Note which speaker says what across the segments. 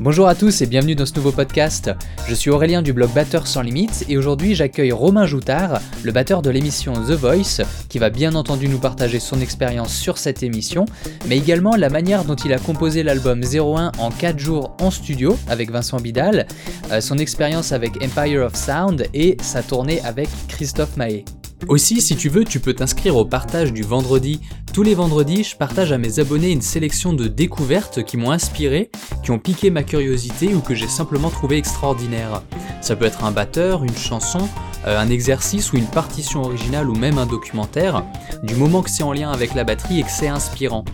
Speaker 1: Bonjour à tous et bienvenue dans ce nouveau podcast. Je suis Aurélien du blog Batteur sans limites et aujourd'hui j'accueille Romain Joutard, le batteur de l'émission The Voice, qui va bien entendu nous partager son expérience sur cette émission, mais également la manière dont il a composé l'album 01 en 4 jours en studio avec Vincent Bidal, euh, son expérience avec Empire of Sound et sa tournée avec Christophe Mahé. Aussi, si tu veux, tu peux t'inscrire au partage du vendredi. Tous les vendredis, je partage à mes abonnés une sélection de découvertes qui m'ont inspiré, qui ont piqué ma curiosité ou que j'ai simplement trouvé extraordinaire. Ça peut être un batteur, une chanson, euh, un exercice ou une partition originale ou même un documentaire, du moment que c'est en lien avec la batterie et que c'est inspirant.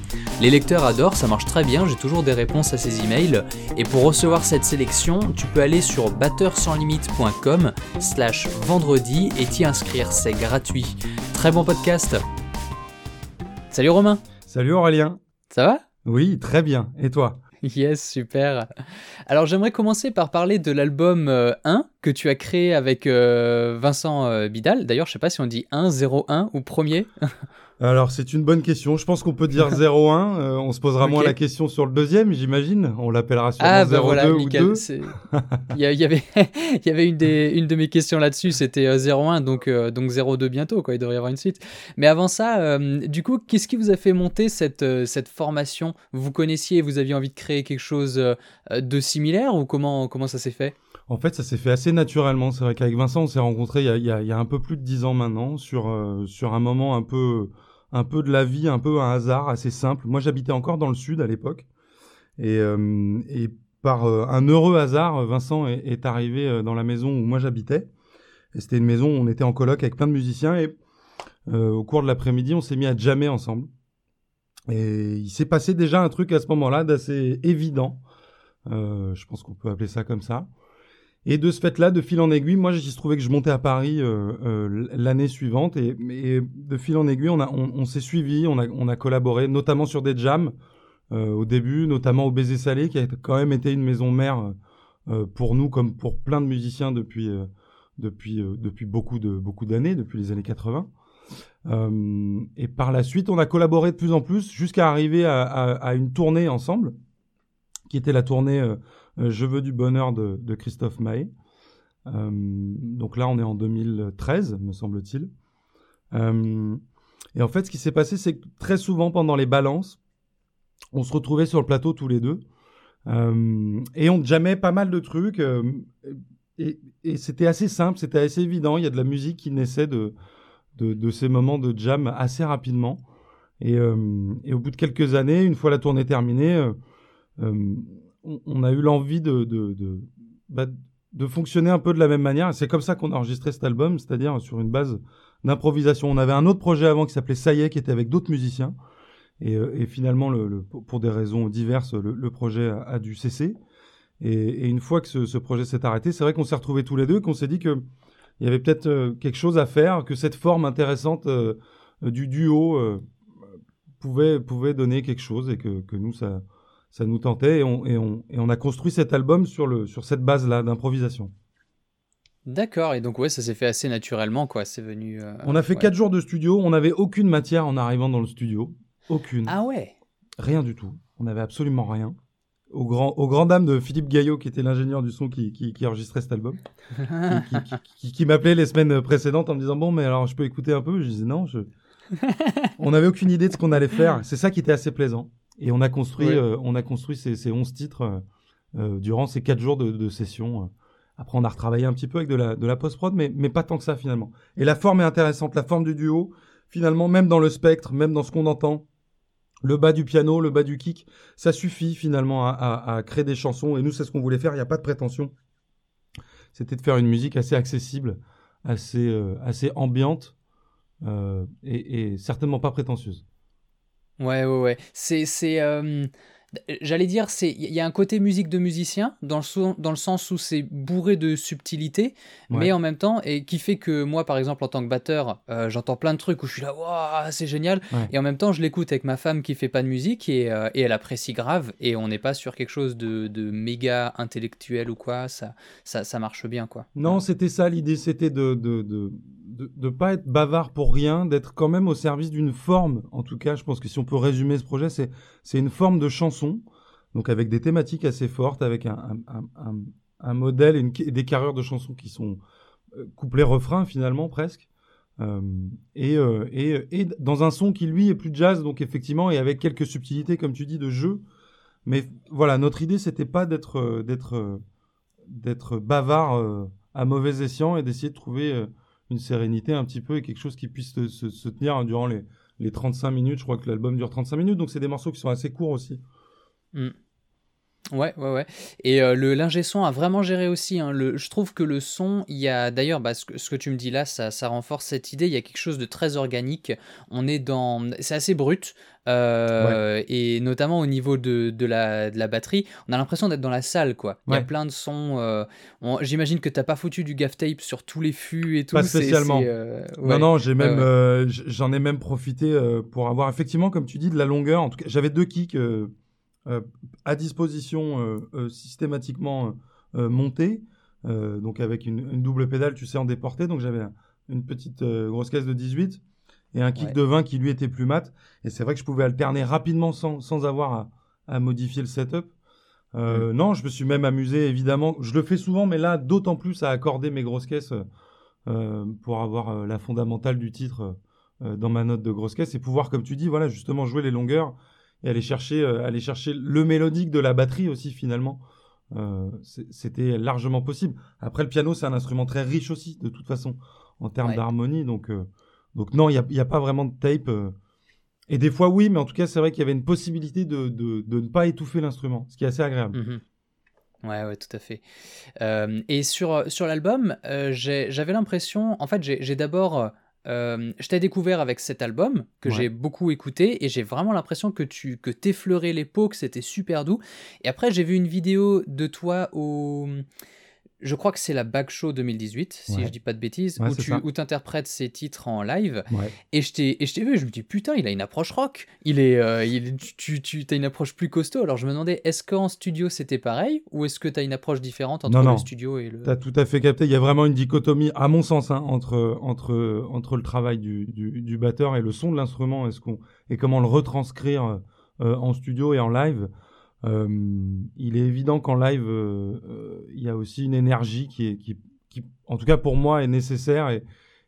Speaker 1: Les lecteurs adorent, ça marche très bien, j'ai toujours des réponses à ces emails. Et pour recevoir cette sélection, tu peux aller sur batteursanslimite.com slash vendredi et t'y inscrire, c'est gratuit. Très bon podcast Salut Romain
Speaker 2: Salut Aurélien
Speaker 1: Ça va?
Speaker 2: Oui, très bien. Et toi?
Speaker 1: Yes, super. Alors j'aimerais commencer par parler de l'album 1 euh, que tu as créé avec euh, Vincent euh, Bidal. D'ailleurs, je sais pas si on dit 1, 0, 1 ou premier.
Speaker 2: Alors, c'est une bonne question. Je pense qu'on peut dire 0-1. Euh, on se posera moins la question sur le deuxième, j'imagine. On l'appellera sûrement ah, 0-2 bah ou 2.
Speaker 1: Il y, avait, il y avait une, des, une de mes questions là-dessus, c'était 0-1, donc, euh, donc 0-2 bientôt. Quoi. Il devrait y avoir une suite. Mais avant ça, euh, du coup, qu'est-ce qui vous a fait monter cette, cette formation? Vous connaissiez, vous aviez envie de créer quelque chose de similaire ou comment, comment ça s'est fait?
Speaker 2: En fait, ça s'est fait assez naturellement. C'est vrai qu'avec Vincent, on s'est rencontrés il y, a, il, y a, un peu plus de dix ans maintenant, sur, sur un moment un peu, un peu de la vie, un peu un hasard assez simple. Moi, j'habitais encore dans le sud à l'époque. Et, euh, par euh, un heureux hasard, Vincent est, arrivé euh, dans la maison où moi j'habitais. Et c'était une maison où on était en coloc avec plein de musiciens. Et au cours de l'après-midi, on s'est mis à jammer ensemble. Et il s'est passé déjà un truc à ce moment-là d'assez évident. je pense qu'on peut appeler ça comme ça. Et de ce fait-là, de fil en aiguille, moi, j'ai trouvé que je montais à Paris euh, euh, l'année suivante. Et, de fil en aiguille, on, on, s'est suivi, on a, on a collaboré, notamment sur des jams euh, au début, notamment au Baiser Salé, qui a quand même été une maison mère pour nous, comme pour plein de musiciens depuis, depuis, depuis beaucoup de beaucoup d'années, depuis les années 80. et par la suite, on a collaboré de plus en plus jusqu'à arriver à, à, une tournée ensemble, qui était la tournée euh, Je veux du bonheur de, Christophe Maé. Euh, donc là, on est en 2013, me semble-t-il. Euh, et en fait, ce qui s'est passé, c'est que très souvent pendant les balances, on se retrouvait sur le plateau tous les deux. et on jamais pas mal de trucs. et, c'était assez simple, c'était assez évident. Il y a de la musique qui naissait de, de, ces moments de jam assez rapidement. Et, au bout de quelques années, une fois la tournée terminée, on, a eu l'envie de, bah, de, fonctionner un peu de la même manière. C'est comme ça qu'on a enregistré cet album, c'est-à-dire sur une base d'improvisation. On avait un autre projet avant qui s'appelait Ça qui était avec d'autres musiciens. Et, euh, finalement, pour des raisons diverses, le, projet a, dû cesser. Et, une fois que ce, projet s'est arrêté, c'est vrai qu'on s'est retrouvés tous les deux, qu'on s'est dit qu'il y avait peut-être euh, quelque chose à faire, que cette forme intéressante euh, du duo pouvait, pouvait donner quelque chose et que, que nous, ça, ça nous tentait et on, et on, et on a construit cet album sur, le, sur cette base-là d'improvisation.
Speaker 1: D'accord, et donc ouais, ça s'est fait assez naturellement, quoi. C'est venu.
Speaker 2: Euh, on a fait quatre jours de studio. On n'avait aucune matière en arrivant dans le studio, aucune.
Speaker 1: Ah ouais.
Speaker 2: Rien du tout. On n'avait absolument rien. Au grand, au grand dame de Philippe Gaillot, qui était l'ingénieur du son qui, qui, qui, enregistrait cet album, qui, qui m'appelait les semaines précédentes en me disant bon, mais alors je peux écouter un peu? Je disais non, je. on n'avait aucune idée de ce qu'on allait faire. C'est ça qui était assez plaisant. Et on a construit, euh, on a construit ces, ces 11 titres euh, euh, durant ces 4 jours de, de session. Après, on a retravaillé un petit peu avec de la, de la post-prod, mais, mais pas tant que ça finalement. Et la forme est intéressante, la forme du duo, finalement, même dans le spectre, même dans ce qu'on entend, le bas du piano, le bas du kick, ça suffit finalement à, à, à créer des chansons. Et nous, c'est ce qu'on voulait faire, il n'y a pas de prétention. C'était de faire une musique assez accessible, assez, assez ambiante et, et certainement pas prétentieuse.
Speaker 1: Ouais, ouais, ouais. C'est, c'est, euh, j'allais dire, c'est, il y a un côté musique de musicien dans le, dans le sens où c'est bourré de subtilité, mais en même temps, et qui fait que moi, par exemple, en tant que batteur, euh, j'entends plein de trucs où je suis là, waouh, c'est génial, et en même temps, je l'écoute avec ma femme qui fait pas de musique et, euh, et elle apprécie grave, et on n'est pas sur quelque chose de, de, méga intellectuel ou quoi, ça, ça, ça marche bien, quoi.
Speaker 2: Non, c'était ça l'idée, c'était de, de, de de ne pas être bavard pour rien, d'être quand même au service d'une forme. En tout cas, je pense que si on peut résumer ce projet, c'est c'est une forme de chanson donc avec des thématiques assez fortes, avec un, un, modèle et, des carrures de chansons qui sont euh, couplets-refrains finalement presque. Euh, et, euh, et, et, dans un son qui lui est plus jazz, donc effectivement, et avec quelques subtilités, comme tu dis, de jeu. Mais voilà, notre idée, c'était pas d'être d'être d'être bavard à mauvais escient et d'essayer de trouver une sérénité un petit peu et quelque chose qui puisse se, tenir durant les, les 35 minutes. Je crois que l'album dure 35 minutes, donc c'est des morceaux qui sont assez courts aussi.
Speaker 1: Mm. Ouais, ouais, ouais. Et euh, le l'ingé son a vraiment géré aussi. Hein. Le, je trouve que le son, il y a d'ailleurs, bah, ce, que, ce, que, tu me dis là, ça, ça, renforce cette idée. Il y a quelque chose de très organique. On est dans, c'est assez brut. Euh, et notamment au niveau de, de, la, de la batterie, on a l'impression d'être dans la salle, quoi. Il y a plein de sons. Euh, J'imagine que t'as pas foutu du gaff tape sur tous les fûts et tout.
Speaker 2: Pas spécialement. Euh, non, non, j'ai même, j'en ai même profité pour avoir effectivement, comme tu dis, de la longueur. En tout cas, j'avais deux kicks à disposition systématiquement montée, donc avec une, double pédale, tu sais, en déporté. Donc j'avais une petite grosse caisse de 18 et un kick de 20 qui lui était plus mat. Et c'est vrai que je pouvais alterner rapidement sans, sans avoir à, à, modifier le setup. Euh, mm. Non, je me suis même amusé, évidemment. Je le fais souvent, mais là, d'autant plus à accorder mes grosses caisses euh, pour avoir la fondamentale du titre dans ma note de grosse caisse et pouvoir, comme tu dis, voilà, justement jouer les longueurs et aller chercher, euh, aller chercher le mélodique de la batterie aussi finalement. Euh, c'était largement possible. Après, le piano, c'est un instrument très riche aussi, de toute façon, en termes d'harmonie. Donc, euh, donc non, il n'y a, a, pas vraiment de tape. Et des fois, oui, mais en tout cas, c'est vrai qu'il y avait une possibilité de, de, de, ne pas étouffer l'instrument, ce qui est assez agréable.
Speaker 1: Mmh Ouais, ouais, tout à fait. et sur, sur l'album, j'avais l'impression, en fait, j'ai d'abord euh, je t'ai découvert avec cet album que j'ai beaucoup écouté et j'ai vraiment l'impression que tu que t'effleurais les peaux, que c'était super doux. Et après, j'ai vu une vidéo de toi au je crois que c'est la Back Show 2018, si je dis pas de bêtises, où tu où interprètes ces titres en live. Et je t'ai vu, je me dis putain, il a une approche rock. Il est, euh, il, tu, tu as une approche plus costaud. Alors je me demandais, est-ce qu'en studio c'était pareil ou est-ce que tu as une approche différente entre le studio et le.
Speaker 2: Tu as tout à fait capté. Il y a vraiment une dichotomie, à mon sens, hein, entre, entre, entre le travail du, du, du batteur et le son de l'instrument et, qu'on et comment le retranscrire euh, en studio et en live? Euh, il est évident qu'en live, euh, euh, il y a aussi une énergie qui, est, qui, qui, en tout cas pour moi, est nécessaire. Et,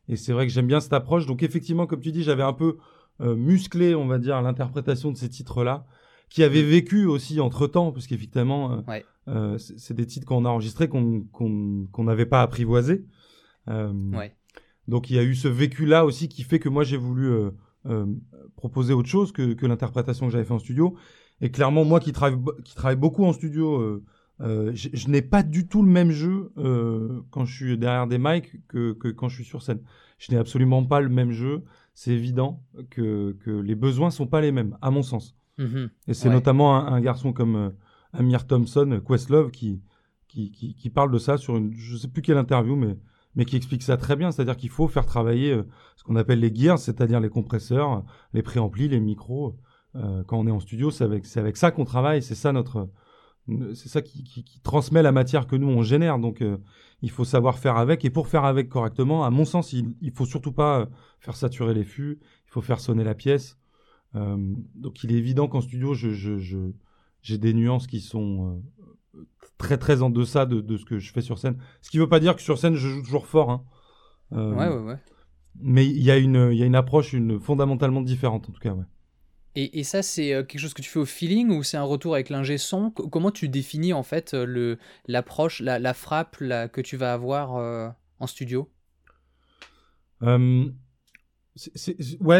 Speaker 2: et c'est vrai que j'aime bien cette approche. Donc effectivement, comme tu dis, j'avais un peu musclé, on va dire, l'interprétation de ces titres-là, qui avaient mm. vécu aussi entre-temps, parce qu'effectivement, euh, c'est des titres qu'on a enregistrés qu'on n'avait pas apprivoisés. Ouais. Donc il y a eu ce vécu-là aussi qui fait que moi j'ai voulu proposer autre chose que, que l'interprétation que j'avais fait en studio. Et clairement, moi qui travaille, qui travaille beaucoup en studio, euh, euh, je, n'ai pas du tout le même jeu euh, quand je suis derrière des mics que, que, quand je suis sur scène. Je n'ai absolument pas le même jeu. C'est évident que, que les besoins sont pas les mêmes, à mon sens. Mm-hmm. Et c'est notamment un, garçon comme euh, Amir Thompson, Questlove, qui, qui, qui, qui, parle de ça sur une, je sais plus quelle interview, mais, mais qui explique ça très bien. C'est-à-dire qu'il faut faire travailler ce qu'on appelle les gears, c'est-à-dire les compresseurs, les préamplis, les micros euh, quand on est en studio, c'est avec, avec ça qu'on travaille, c'est ça notre, c'est ça qui, qui, qui, transmet la matière que nous on génère. Donc euh, il faut savoir faire avec. Et pour faire avec correctement, à mon sens, il, il faut surtout pas euh, faire saturer les fûts. Il faut faire sonner la pièce. Euh, donc il est évident qu'en studio, je, je, je, j'ai des nuances qui sont très très en deçà de, de, ce que je fais sur scène. Ce qui veut pas dire que sur scène je joue toujours fort. Hein.
Speaker 1: ouais ouais ouais.
Speaker 2: Mais il y a une il y a une approche une fondamentalement différente en tout cas ouais.
Speaker 1: Et, ça, c'est euh, quelque chose que tu fais au feeling ou c'est un retour avec l'ingé son? Comment tu définis en fait euh, l'approche, la, la frappe que tu vas avoir euh, en studio?
Speaker 2: Ouais,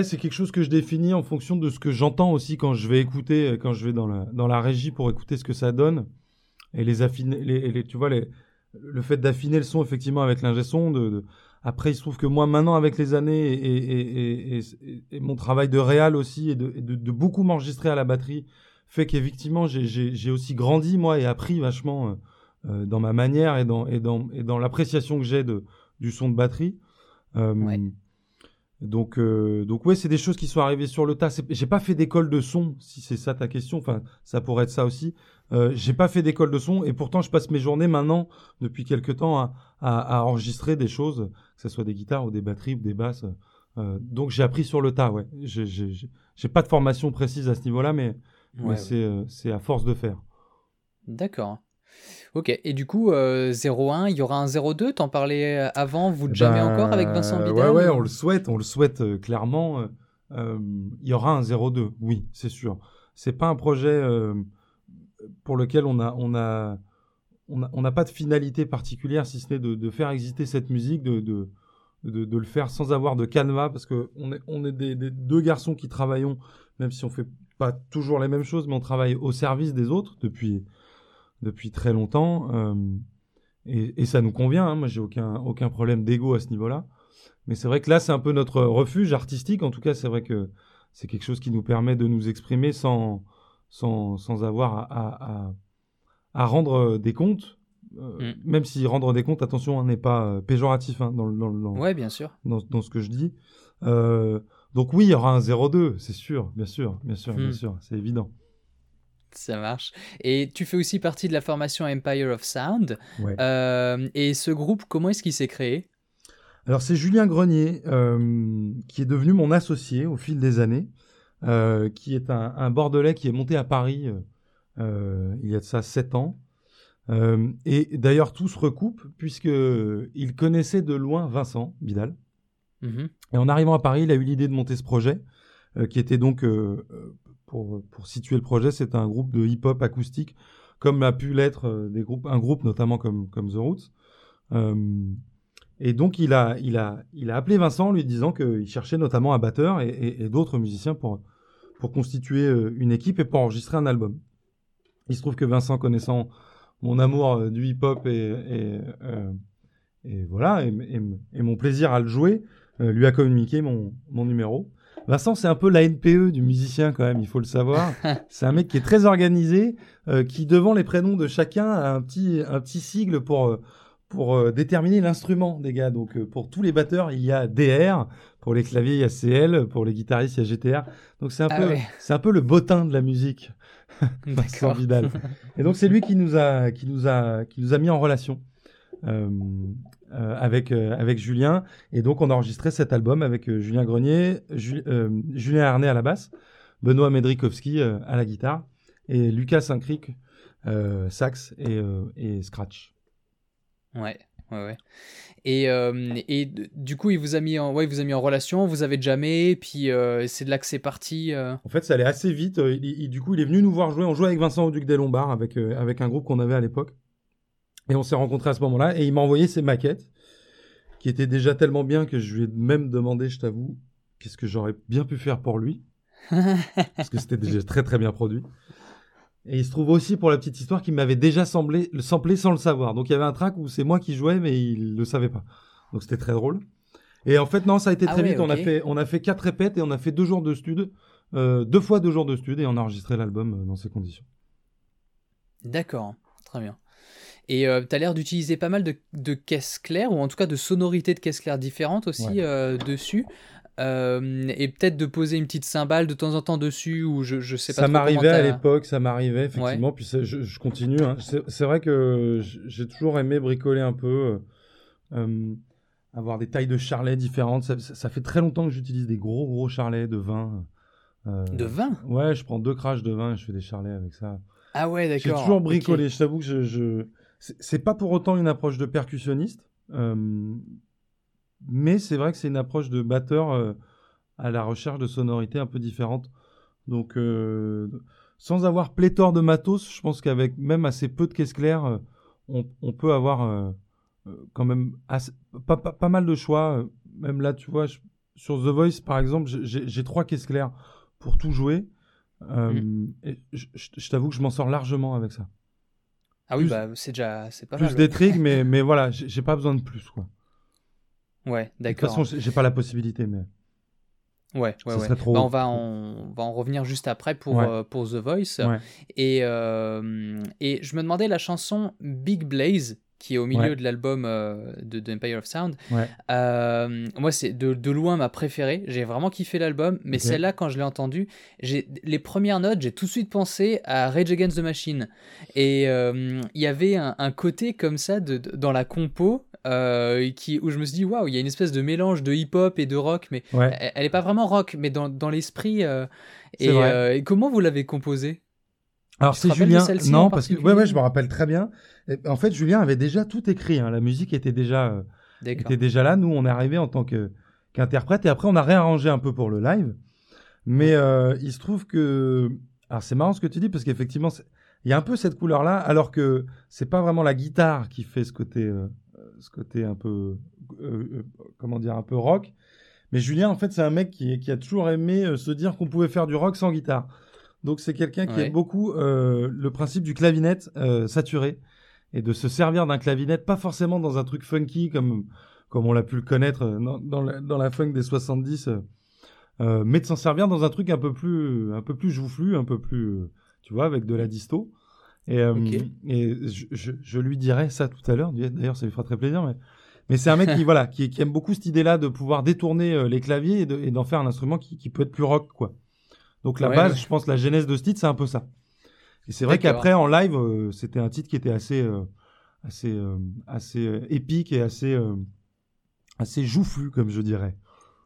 Speaker 2: c'est quelque chose que je définis en fonction de ce que j'entends aussi quand je vais écouter, quand je vais dans la, dans la régie pour écouter ce que ça donne. Et les affiner, tu vois, le fait d'affiner le son effectivement avec l'ingé son, de après, il se trouve que moi, maintenant, avec les années et, mon travail de réal aussi, et de, beaucoup m'enregistrer à la batterie, fait qu'effectivement, j'ai aussi grandi, moi, et appris vachement euh, euh, dans ma manière et dans l'appréciation que j'ai du son de batterie. Euh, donc, euh, donc ouais, c'est des choses qui sont arrivées sur le tas. J'ai pas fait d'école de son, si c'est ça ta question. Enfin, ça pourrait être ça aussi. Euh, j'ai pas fait d'école de son et pourtant je passe mes journées maintenant, depuis quelques temps, à, à, enregistrer des choses, que ce soit des guitares ou des batteries ou des basses. Euh, donc j'ai appris sur le tas, ouais. J'ai pas de formation précise à ce niveau-là, mais, mais c'est euh, à force de faire.
Speaker 1: D'accord. Ok, et du coup, 0-1, il y aura un 0-2, t'en parlais avant, vous jamais
Speaker 2: Ben,
Speaker 1: encore avec Vincent Bidal
Speaker 2: Ouais, ouais,
Speaker 1: ou-
Speaker 2: on le souhaite, on le souhaite euh, clairement. euh, euh, il y aura un 0-2, oui, c'est sûr. C'est pas un projet euh, pour lequel on a, on a, on a- on n'a pas de finalité particulière, si ce n'est de, de faire exister cette musique, de, de, de, de le faire sans avoir de canevas, parce que on est, on est des, des deux garçons qui travaillons, même si on fait pas toujours les mêmes choses, mais on travaille au service des autres depuis, depuis très longtemps. euh, et, et ça nous convient. hein. Moi, j'ai aucun, aucun problème d'ego à ce niveau-là. Mais c'est vrai que là, c'est un peu notre refuge artistique. En tout cas, c'est vrai que c'est quelque chose qui nous permet de nous exprimer sans, sans, sans avoir à, à, à- à rendre des comptes. Euh,
Speaker 1: Mm.
Speaker 2: Même si rendre des comptes, attention, hein, n'est pas euh, péjoratif hein, dans, le- dans, dans,
Speaker 1: Ouais, bien sûr.
Speaker 2: dans, dans ce que je dis. Euh, donc oui, il y aura un 0-2, c'est sûr, bien sûr, bien sûr, bien
Speaker 1: Mm.
Speaker 2: sûr, c'est évident.
Speaker 1: Ça marche. Et tu fais aussi partie de la formation Empire of Sound.
Speaker 2: Ouais.
Speaker 1: Euh, et ce groupe, comment est-ce qu'il s'est créé?
Speaker 2: Alors c'est Julien Grenier euh, qui est devenu mon associé au fil des années, euh, qui est un, un Bordelais qui est monté à Paris il y a de ça sept ans. Et d'ailleurs tout se recoupe puisque il connaissait de loin Vincent Bidal.
Speaker 1: Mhm.
Speaker 2: Et en arrivant à Paris, il a eu l'idée de monter ce projet, qui était donc, pour, pour situer le projet, c'est un groupe de hip-hop acoustique, comme a pu l'être euh, des groupes, un groupe notamment comme, comme The Roots. Euh, et donc, il a, il, a, il a appelé Vincent en lui disant qu'il cherchait notamment un batteur et, et- d'autres musiciens pour, pour constituer euh, une équipe et pour enregistrer un album. Il se trouve que Vincent, connaissant mon amour euh, du hip-hop et, et, euh, et voilà, et, mon plaisir à le jouer, lui a communiqué mon, mon numéro. Vincent, c'est un peu la NPE du musicien quand même, il faut le savoir. c'est un mec qui est très organisé, euh, qui devant les prénoms de chacun a un petit, un petit sigle pour, euh, pour euh, déterminer l'instrument des gars. Donc pour tous les batteurs, il y a DR, pour les claviers, il y a CL, pour les guitaristes, il y a GTR. Donc c'est un,
Speaker 1: Ah
Speaker 2: peu,
Speaker 1: ouais.
Speaker 2: c'est un peu le bottin de la musique. Vincent. Vidal. Et donc c'est lui qui nous a, qui nous a, qui nous a mis en relation euh, euh, avec euh, avec Julien. Et donc on a enregistré cet album avec Julien Grenier, Ju- Julien Arnay à la basse, Benoît Medrikowski à la guitare et Lucas Saint-Cric sax et, et scratch.
Speaker 1: Ouais, ouais, ouais. Et, et du coup, il vous a mis en, ouais, il vous a mis en relation, vous avez jamais, puis c'est de là que c'est parti.
Speaker 2: En fait, ça allait assez vite. Il- il- du coup, il est venu nous voir jouer. On jouait avec Vincent Auduc des Lombards, avec, avec un groupe qu'on avait à l'époque. Et on s'est rencontrés à ce moment-là. Et il m'a envoyé ses maquettes, qui étaient déjà tellement bien que je lui ai même demandé, je t'avoue, qu'est-ce que j'aurais bien pu faire pour lui. parce que c'était déjà très très bien produit. Et il se trouve aussi, pour la petite histoire, qu'il m'avait déjà semblé, le samplé sans le savoir. Donc il y avait un track où c'est moi qui jouais, mais il le savait pas. Donc c'était très drôle. Et en fait, non, ça a été
Speaker 1: Ah
Speaker 2: très
Speaker 1: ouais,
Speaker 2: vite. On, a fait, on a fait quatre répètes et on a fait deux jours de stud. Euh, deux fois deux jours de stud et on a enregistré l'album euh, dans ces conditions.
Speaker 1: D'accord, très bien. Et tu as l'air d'utiliser pas mal de, de caisses claires, ou en tout cas de sonorités de caisses claires différentes aussi
Speaker 2: Ouais.
Speaker 1: euh, dessus. Euh, et peut-être de poser une petite cymbale de temps en temps dessus, ou je, je sais pas
Speaker 2: ça m'arrivait à l'époque, ça m'arrivait effectivement. Puis je, je continue. hein. C'est vrai que j'ai toujours aimé bricoler un peu, euh, euh, avoir des tailles de charlets différentes. Ça, ça- ça fait très longtemps que j'utilise des gros gros charlets de vin. euh,
Speaker 1: De vin?
Speaker 2: Ouais, je prends deux craches de vin et je fais des charlets avec ça.
Speaker 1: Ah ouais,
Speaker 2: J'ai
Speaker 1: d'accord.
Speaker 2: toujours
Speaker 1: ok.
Speaker 2: bricolé. Je t'avoue que je, je... c'est pas pour autant une approche de percussionniste, euh, mais c'est vrai que c'est une approche de batteur euh, à la recherche de sonorités un peu différentes. Donc, euh, sans avoir pléthore de matos, je pense qu'avec même assez peu de caisses claires, euh, on, on peut avoir quand même assez- pas, pas, pas mal de choix. Même là, tu vois, je- sur The Voice, par exemple, j'ai- trois caisses claires pour tout jouer. Et je- je t'avoue que je m'en sors largement avec ça.
Speaker 1: Ah oui,
Speaker 2: plus-
Speaker 1: bah c'est déjà c'est pas
Speaker 2: plus
Speaker 1: mal.
Speaker 2: des tricks, mais, mais voilà, j'ai pas besoin de plus. Quoi.
Speaker 1: Ouais,
Speaker 2: De toute
Speaker 1: d'accord.
Speaker 2: façon, j'ai pas la possibilité, mais
Speaker 1: Ouais, ouais,
Speaker 2: ça
Speaker 1: ouais.
Speaker 2: serait trop.
Speaker 1: Bah, on, va en, on va en revenir juste après pour,
Speaker 2: Ouais.
Speaker 1: euh, pour The Voice.
Speaker 2: Ouais.
Speaker 1: Et, euh, et je me demandais la chanson Big Blaze, qui est au milieu
Speaker 2: Ouais.
Speaker 1: de l'album euh, de, de Empire of Sound.
Speaker 2: Ouais.
Speaker 1: Euh, moi, c'est de, de loin ma préférée. J'ai vraiment kiffé l'album, mais celle-là, quand je l'ai entendue, les premières notes, j'ai tout de suite pensé à Rage Against the Machine. Et euh, il y avait un, un côté comme ça de, dans la compo. euh, qui, où je me suis dit, waouh, il y a une espèce de mélange de hip-hop et de rock, mais
Speaker 2: Ouais.
Speaker 1: elle, elle est pas vraiment rock, mais dans, dans l'esprit. et, et comment vous l'avez composée?
Speaker 2: Alors c'est Julien, non parce que ouais ouais je me rappelle très bien. en fait Julien avait déjà tout écrit, hein. la musique était déjà euh, était déjà là. Nous on est arrivé en tant que qu'interprète et après on a réarrangé un peu pour le live. Mais euh, il se trouve que alors c'est marrant ce que tu dis parce qu'effectivement il y a un peu cette couleur là alors que c'est pas vraiment la guitare qui fait ce côté euh, ce côté un peu comment dire un peu rock. Mais Julien en fait c'est un mec qui, qui a toujours aimé se dire qu'on pouvait faire du rock sans guitare. Donc c'est quelqu'un qui aime beaucoup euh, le principe du clavinet euh, saturé et de se servir d'un clavinet, pas forcément dans un truc funky comme comme on l'a pu le connaître euh, dans, la, dans la funk des 70, mais de s'en servir dans un truc un peu plus un peu plus joufflu, un peu plus tu vois avec de la disto. Et, et je, je, lui dirai ça tout à l'heure. D'ailleurs, ça lui fera très plaisir. Mais, mais c'est un mec qui voilà qui, qui, aime beaucoup cette idée-là de pouvoir détourner les claviers et d'en faire un instrument qui, qui peut être plus rock quoi. Donc la base, je pense, la genèse de ce titre, c'est un peu ça. Et c'est vrai qu'après en live, euh, c'était un titre qui était assez, euh, assez, euh, assez épique et assez, assez joufflu, comme je dirais.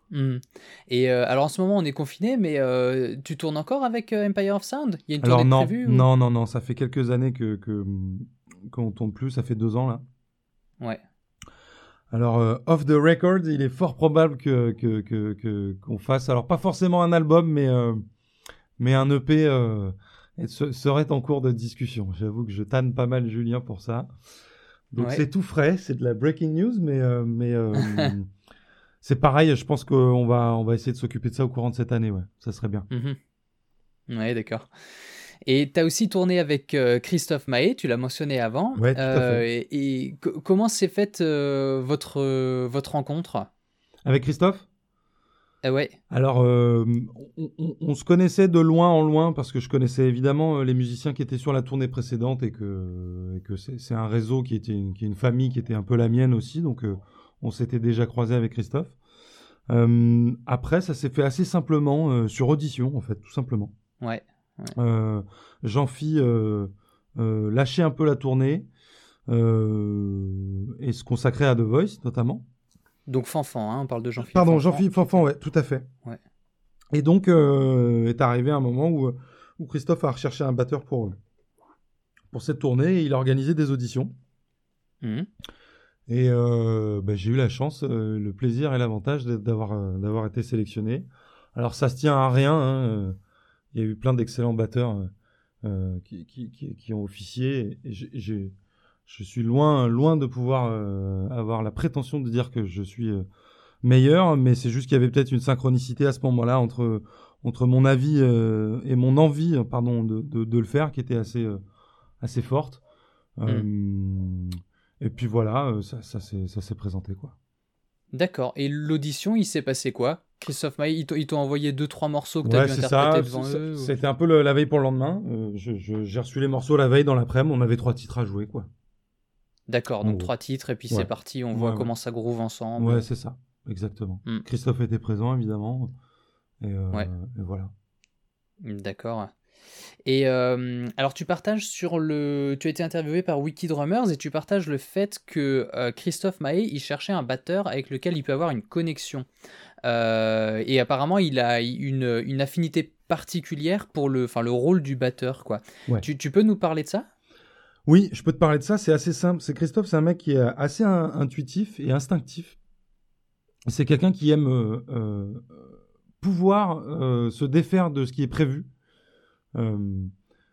Speaker 1: Hmm. Et alors en ce moment on est confiné, mais tu tournes encore avec Empire of Sound? Il y a une tournée
Speaker 2: non,
Speaker 1: prévue
Speaker 2: Non, non, non, ça fait quelques années que qu'on tourne plus, ça fait deux ans là.
Speaker 1: Ouais.
Speaker 2: Alors, off the record, il est fort probable que qu'on que, que, fasse, alors pas forcément un album, mais mais un EP euh, serait en cours de discussion. J'avoue que je tanne pas mal Julien pour ça. Donc c'est tout frais, c'est de la breaking news, mais euh, mais euh, c'est pareil. Je pense qu'on va on va essayer de s'occuper de ça au courant de cette année. Ouais, ça serait bien.
Speaker 1: Mm Ouais, d'accord. Et tu as aussi tourné avec Christophe Mahé, tu l'as mentionné avant.
Speaker 2: Ouais, tout à fait.
Speaker 1: Et, et comment s'est faite votre, votre rencontre?
Speaker 2: Avec Christophe?
Speaker 1: Eh ouais.
Speaker 2: Alors, euh, on, se connaissait de loin en loin parce que je connaissais évidemment euh, les musiciens qui étaient sur la tournée précédente et que, que c'est un réseau qui était une, qui est une famille qui était un peu la mienne aussi. Donc, euh, on s'était déjà croisé avec Christophe. après, ça s'est fait assez simplement sur audition, en fait, tout simplement.
Speaker 1: Ouais.
Speaker 2: Jean Phi lâchait un peu la tournée et se consacrait à The Voice notamment.
Speaker 1: Donc Fanfan, hein, on parle de Jean-Philippe.
Speaker 2: Pardon, Jean-Philippe Fanfan, ouais, tout à fait.
Speaker 1: Ouais.
Speaker 2: Et donc euh, est arrivé un moment où, où Christophe a recherché un batteur pour, pour cette tournée et il a organisé des auditions. Mmh. Et euh, bah, j'ai eu la chance, euh, le plaisir et l'avantage d'avoir été sélectionné. Alors ça se tient à rien. Hein, il y a eu plein d'excellents batteurs qui, qui, qui, qui, ont officié. Et j'ai je suis loin, loin de pouvoir euh, avoir la prétention de dire que je suis euh, meilleur, mais c'est juste qu'il y avait peut-être une synchronicité à ce moment-là entre entre mon avis euh, et mon envie, pardon, de, de, le faire, qui était assez assez forte. Mm. et puis voilà, ça, ça s'est présenté quoi.
Speaker 1: D'accord. Et l'audition, il s'est passé quoi? Christophe Maé, ils t'ont envoyé deux trois morceaux que tu as dû interpréter devant eux
Speaker 2: C'était un peu la veille pour le lendemain. j'ai reçu les morceaux la veille dans l'après-midi. On avait trois titres à jouer, quoi.
Speaker 1: D'accord, donc trois titres et puis c'est parti, on voit comment ça groove ensemble.
Speaker 2: Ouais, c'est ça, exactement. Hmm. Christophe était présent évidemment. Et, euh, voilà.
Speaker 1: D'accord. Et euh, alors tu partages sur le, tu as été interviewé par Wiki Drummers et tu partages le fait que euh, Christophe Mahé il cherchait un batteur avec lequel il peut avoir une connexion. et apparemment il a une, une, affinité particulière pour le, enfin le rôle du batteur quoi. Tu, tu peux nous parler de ça?
Speaker 2: Oui, je peux te parler de ça. C'est assez simple. C'est Christophe, c'est un mec qui est assez intuitif et instinctif. C'est quelqu'un qui aime euh, euh, pouvoir euh, se défaire de ce qui est prévu.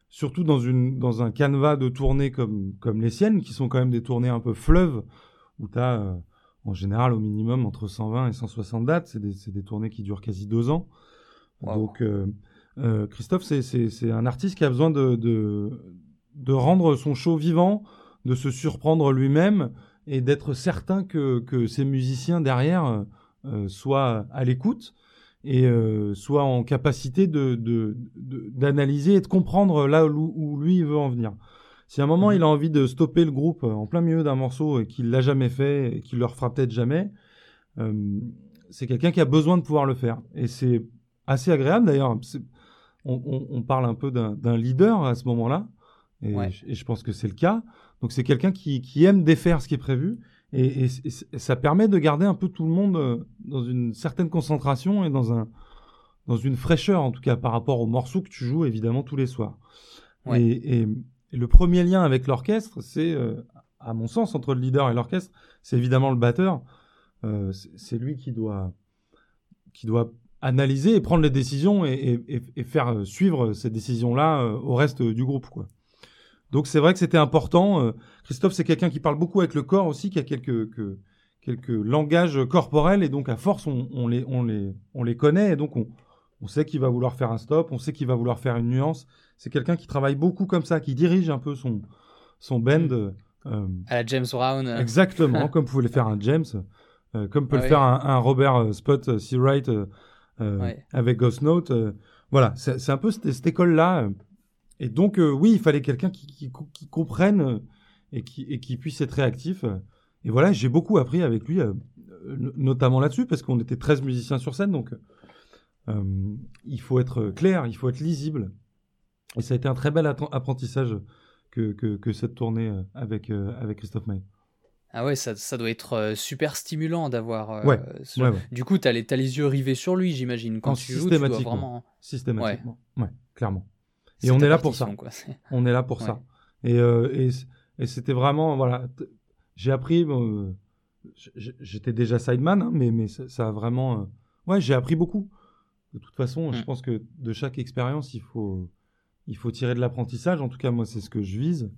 Speaker 2: surtout dans, une, dans un canevas de tournées comme, comme les siennes, qui sont quand même des tournées un peu fleuves, où tu as en général au minimum entre 120 et 160 dates. C'est des, des, tournées qui durent quasi deux ans. Donc Christophe, c'est un artiste qui a besoin de, de de rendre son show vivant, de se surprendre lui-même et d'être certain que, que ses musiciens derrière euh, soient à l'écoute et euh, soient en capacité de, d'analyser et de comprendre là où, lui veut en venir. Si à un moment mhm. il a envie de stopper le groupe en plein milieu d'un morceau et qu'il l'a jamais fait et qu'il le refera peut-être jamais, euh, c'est quelqu'un qui a besoin de pouvoir le faire. Et c'est assez agréable d'ailleurs. On, on, parle un peu d'un leader à ce moment-là. Et, je, pense que c'est le cas. Donc c'est quelqu'un qui, qui, aime défaire ce qui est prévu. Et, et, ça permet de garder un peu tout le monde euh, dans une certaine concentration et dans, un, dans une fraîcheur, en tout cas par rapport aux morceaux que tu joues évidemment tous les soirs. Et, le premier lien avec l'orchestre, c'est, à mon sens, entre le leader et l'orchestre, c'est évidemment le batteur. c'est lui qui doit, qui doit analyser et prendre les décisions et, faire suivre ces décisions-là au reste du groupe. Quoi. Donc c'est vrai que c'était important. Christophe, c'est quelqu'un qui parle beaucoup avec le corps aussi, qui a quelques, quelques langages corporels et donc à force on, les, on, les, on les connaît et donc on, on sait qu'il va vouloir faire un stop, on sait qu'il va vouloir faire une nuance. C'est quelqu'un qui travaille beaucoup comme ça, qui dirige un peu son, son band. Mm.
Speaker 1: Euh, à la James Brown.
Speaker 2: Exactement, comme pouvait le faire un James, euh, comme peut le faire un, Robert euh, Spot Seawright avec Ghost Note. voilà, c'est un peu cette, école-là. Et donc, oui, il fallait quelqu'un qui, qui, qui, comprenne et qui, et qui puisse être réactif. Et voilà, j'ai beaucoup appris avec lui, notamment là-dessus, parce qu'on était 13 musiciens sur scène, donc euh, il faut être clair, il faut être lisible. Et ça a été un très bel apprentissage que, que, cette tournée euh, avec, euh, avec Christophe May.
Speaker 1: Ah ouais, ça, ça, doit être super stimulant d'avoir.
Speaker 2: ouais,
Speaker 1: Du coup, tu as, as, les yeux rivés sur lui, j'imagine. Quand tu joues, tu dois vraiment.
Speaker 2: Systématiquement. Ouais, clairement. Et on est, là pour ça. On est là pour ça. Et, et, et c'était vraiment. Voilà. J'ai appris. J'étais déjà sideman, hein, mais, mais ça, ça, a vraiment. ouais, j'ai appris beaucoup de toute façon, je mm. pense que de chaque expérience, il faut, il faut tirer de l'apprentissage. En tout cas, moi, c'est ce que je vise.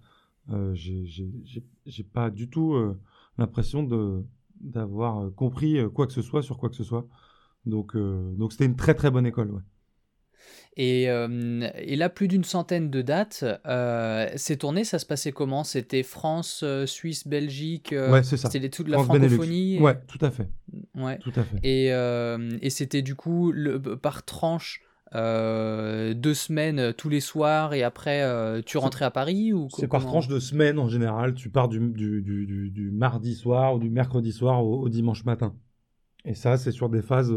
Speaker 2: Euh, j'ai pas du tout euh, l'impression de d'avoir euh, compris euh, quoi que ce soit sur quoi que ce soit. Donc, donc c'était une très très bonne école. Ouais.
Speaker 1: Et, euh, et, là, plus d'une centaine de dates. Euh, ces tournées, ça se passait comment? C'était France, euh, Suisse, Belgique
Speaker 2: Ouais, c'est ça.
Speaker 1: C'était toute la francophonie
Speaker 2: Ouais, tout à fait.
Speaker 1: Ouais.
Speaker 2: Tout à fait.
Speaker 1: Et, et c'était du coup le, par tranche. deux semaines tous les soirs et après tu rentrais à Paris ou
Speaker 2: C'est par tranche de semaine en général. Tu pars du, du, du, du mardi soir ou du mercredi soir au, au dimanche matin. Et ça, c'est sur des phases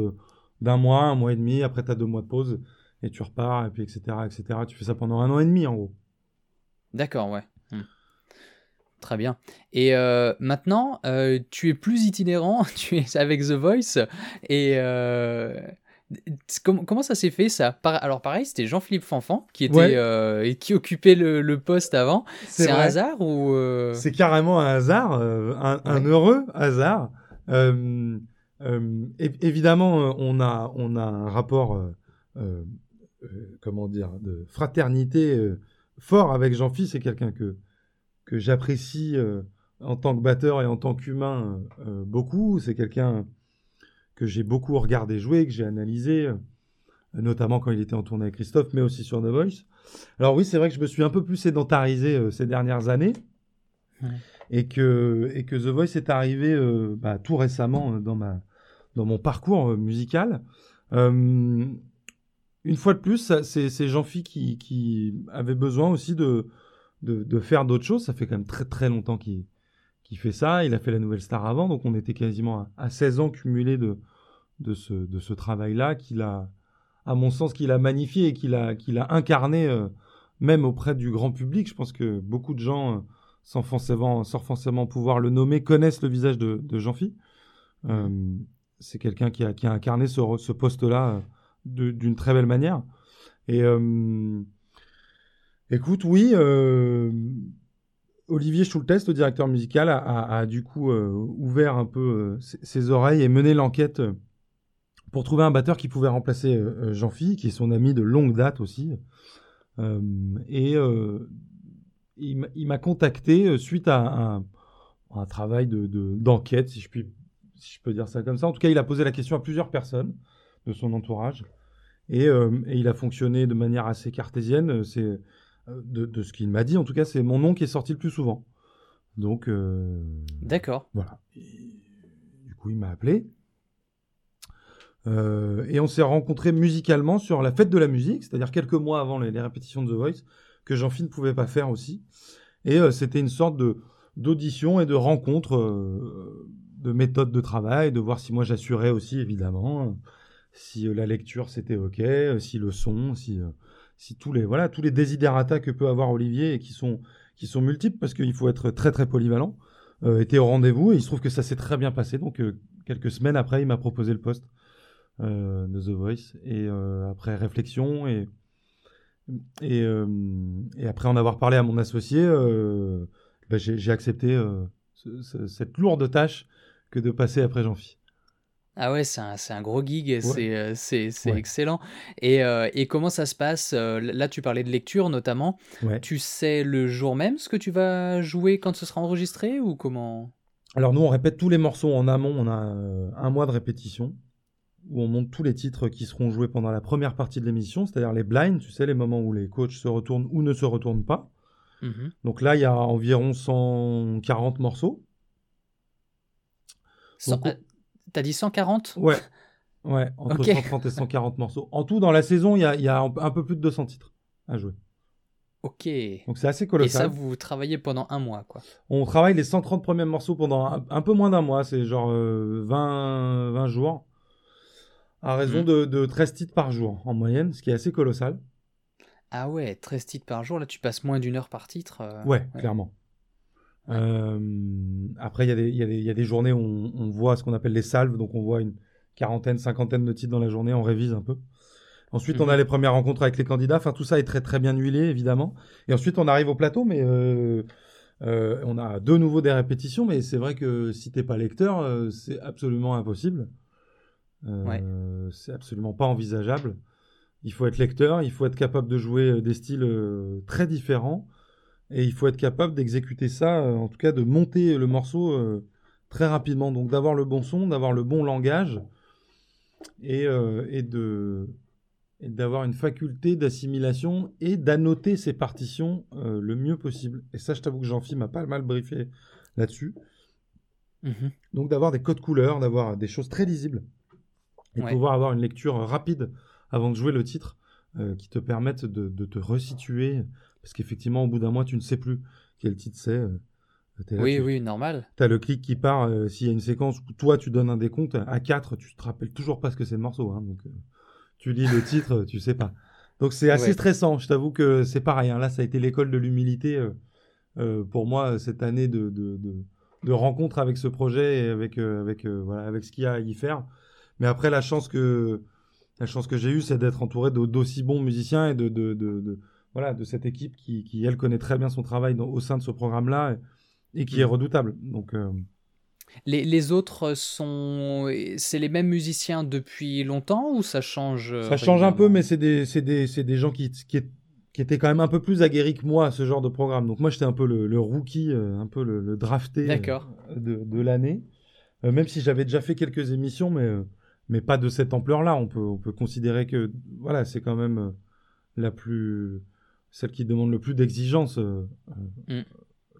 Speaker 2: d'un mois, un mois et demi. Après, tu as deux mois de pause et tu repars, et puis etc., etc. Tu fais ça pendant un an et demi, en gros.
Speaker 1: D'accord, ouais. Hmm. Très bien. Et euh, maintenant, euh, tu es plus itinérant, tu es avec The Voice, et euh, comment, ça s'est fait ça? Alors pareil, c'était Jean-Philippe Fanfan qui était qui occupait le, poste avant. C'est un hasard ou
Speaker 2: C'est carrément un hasard, un, heureux hasard. évidemment, on a on a un rapport euh, comment dire, de fraternité euh, fort avec Jean-Philippe. C'est quelqu'un que, que j'apprécie euh, en tant que batteur et en tant qu'humain beaucoup. C'est quelqu'un que j'ai beaucoup regardé jouer, que j'ai analysé, notamment quand il était en tournée avec Christophe, mais aussi sur The Voice. Alors oui, c'est vrai que je me suis un peu plus sédentarisé ces dernières années. Et, que, et que The Voice est arrivé bah, tout récemment dans, ma, dans mon parcours musical une fois de plus, c'est Jean-Phi qui, avait besoin aussi de, faire d'autres choses. Ça fait quand même très très longtemps qu'il fait ça. Il a fait la Nouvelle Star avant, donc on était quasiment à, 16 ans cumulés de, ce, travail-là qu'il a, à mon sens, qu'il a magnifié et qu'il a, incarné euh, même auprès du grand public. Je pense que beaucoup de gens, euh, sans, forcément, pouvoir le nommer, connaissent le visage de, Jean-Phi. Euh, c'est quelqu'un qui a, incarné ce poste-là d'une très belle manière. Et euh, écoute, oui, euh, Olivier Schultes, le directeur musical, a, du coup euh, ouvert un peu ses, oreilles et mené l'enquête pour trouver un batteur qui pouvait remplacer Jean-Phi, qui est son ami de longue date aussi. et il m'a contacté suite à un, travail d'enquête, si je peux dire ça comme ça. En tout cas, il a posé la question à plusieurs personnes de son entourage. Euh, et, il a fonctionné de manière assez cartésienne. C'est euh, de, ce qu'il m'a dit, en tout cas, c'est mon nom qui est sorti le plus souvent. Donc. Euh,
Speaker 1: D'accord.
Speaker 2: Voilà. du coup, il m'a appelé. et on s'est rencontrés musicalement sur la fête de la musique, c'est-à-dire quelques mois avant les, répétitions de The Voice, que Jean-Philippe ne pouvait pas faire aussi. Et c'était une sorte de d'audition et de rencontre, de méthode de travail, de voir si moi j'assurais aussi, évidemment si euh, la lecture c'était ok, euh, si le son, si, euh, si tous les voilà tous les désiderata que peut avoir Olivier et qui sont qui sont multiples parce qu'il faut être très très polyvalent étaient au rendez-vous et il se trouve que ça s'est très bien passé donc quelques semaines après il m'a proposé le poste de The Voice et après réflexion et Et, euh, après en avoir parlé à mon associé, euh, bah, j'ai accepté euh, ce, cette lourde tâche que de passer après Jean-Phi.
Speaker 1: Ah ouais, c'est un, un, gros gig, ouais. c'est ouais. excellent. Et, et, comment ça se passe Là, tu parlais de lecture notamment. Tu sais le jour même ce que tu vas jouer quand ce sera enregistré ou comment?
Speaker 2: Alors nous, on répète tous les morceaux en amont. On a un mois de répétition où on monte tous les titres qui seront joués pendant la première partie de l'émission, c'est-à-dire les blinds, tu sais, les moments où les coachs se retournent ou ne se retournent pas. Mhm. Donc là, il y a environ 140 morceaux.
Speaker 1: Euh, t'as dit 140
Speaker 2: Ouais. Ouais, entre 130 et 140 morceaux. En tout, dans la saison, il y a, y a, un peu plus de 200 titres à jouer.
Speaker 1: Ok.
Speaker 2: Donc c'est assez colossal.
Speaker 1: Et ça, vous travaillez pendant un mois, quoi.
Speaker 2: On travaille les 130 premiers morceaux pendant un, peu moins d'un mois, c'est genre 20, euh, 20 jours à raison mmh. de, de 13 titres par jour en moyenne, ce qui est assez colossal.
Speaker 1: Ah ouais, 13 titres par jour, là tu passes moins d'une heure par titre. Euh,
Speaker 2: ouais, clairement. Euh, après, il y, y, a des journées où on, voit ce qu'on appelle les salves, donc on voit une quarantaine, cinquantaine de titres dans la journée, on révise un peu. Ensuite, on a mmh. les premières rencontres avec les candidats, enfin tout ça est très très bien huilé, évidemment. Et ensuite, on arrive au plateau, mais euh, on a de nouveau des répétitions, mais c'est vrai que si t'es pas lecteur, c'est absolument impossible. Euh, c'est absolument pas envisageable. Il faut être lecteur, il faut être capable de jouer euh, des styles euh, très différents, et il faut être capable d'exécuter ça, en tout cas de monter le morceau très rapidement. Donc d'avoir le bon son, d'avoir le bon langage, et, et de d'avoir une faculté d'assimilation et d'annoter ses partitions le mieux possible. Et ça, je t'avoue que Jean-Philippe m'a pas mal briefé là-dessus. Mhm. Donc d'avoir des codes couleurs, d'avoir des choses très lisibles et pouvoir avoir une lecture rapide avant de jouer le titre euh, qui te permette de, de, te resituer parce qu'effectivement au bout d'un mois tu ne sais plus quel titre c'est euh,
Speaker 1: oui oui normal.
Speaker 2: Tu as le clic qui part euh, s'il y a une séquence où toi tu donnes un décompte à 4 tu te rappelles toujours pas ce que c'est le morceau hein, donc tu lis le titre tu sais pas. Donc c'est assez stressant. Je t'avoue que c'est pareil hein. là ça a été l'école de l'humilité pour moi cette année de, de, de, de rencontre avec ce projet et avec avec voilà avec ce qu'il y a à y faire. Mais après, la chance que, la chance que j'ai eue, c'est d'être entouré d'aussi bons musiciens et de, de, de, voilà, de cette équipe qui, qui, elle, connaît très bien son travail au sein de ce programme-là et, qui est mm. redoutable. Donc. Euh,
Speaker 1: les, les, autres sont. C'est les mêmes musiciens depuis longtemps ou ça change
Speaker 2: Ça change un peu, mais c'est des, des, des, gens qui, qui, qui, étaient quand même un peu plus aguerris que moi à ce genre de programme. Donc moi, j'étais un peu le, le, rookie, euh, un peu le, drafté euh, de, de l'année. même si j'avais déjà fait quelques émissions, mais mais pas de cette ampleur-là. On peut, on peut considérer que voilà, c'est quand même euh, la plus celle qui demande le plus d'exigence, euh, euh, mm.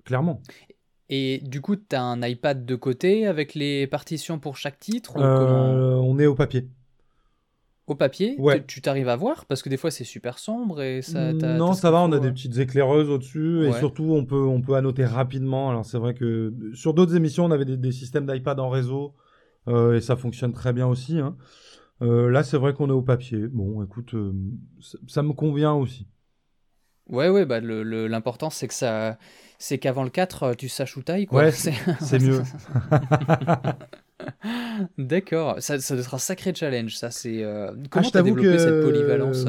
Speaker 2: clairement.
Speaker 1: Et du coup, tu as un iPad de côté avec les partitions pour chaque titre
Speaker 2: On est au papier.
Speaker 1: Au papier? Ouais. Tu t'arrives à voir? Parce que des fois, c'est super sombre et ça.
Speaker 2: non, ça va, on a des petites éclaireuses au-dessus et surtout, on peut, on peut annoter rapidement. Alors, c'est vrai que sur d'autres émissions, on avait des, des systèmes d'iPad en réseau euh, et ça fonctionne très bien aussi. Hein. Euh, là, c'est vrai qu'on est au papier. Bon, écoute, euh, ça, me convient aussi.
Speaker 1: Ouais, ouais, bah l'important c'est que ça, c'est qu'avant le 4, tu saches où taille, quoi.
Speaker 2: Ouais, c'est mieux.
Speaker 1: D'accord, ça, ça doit être un sacré challenge, ça. C'est euh... comment ah, développé cette polyvalence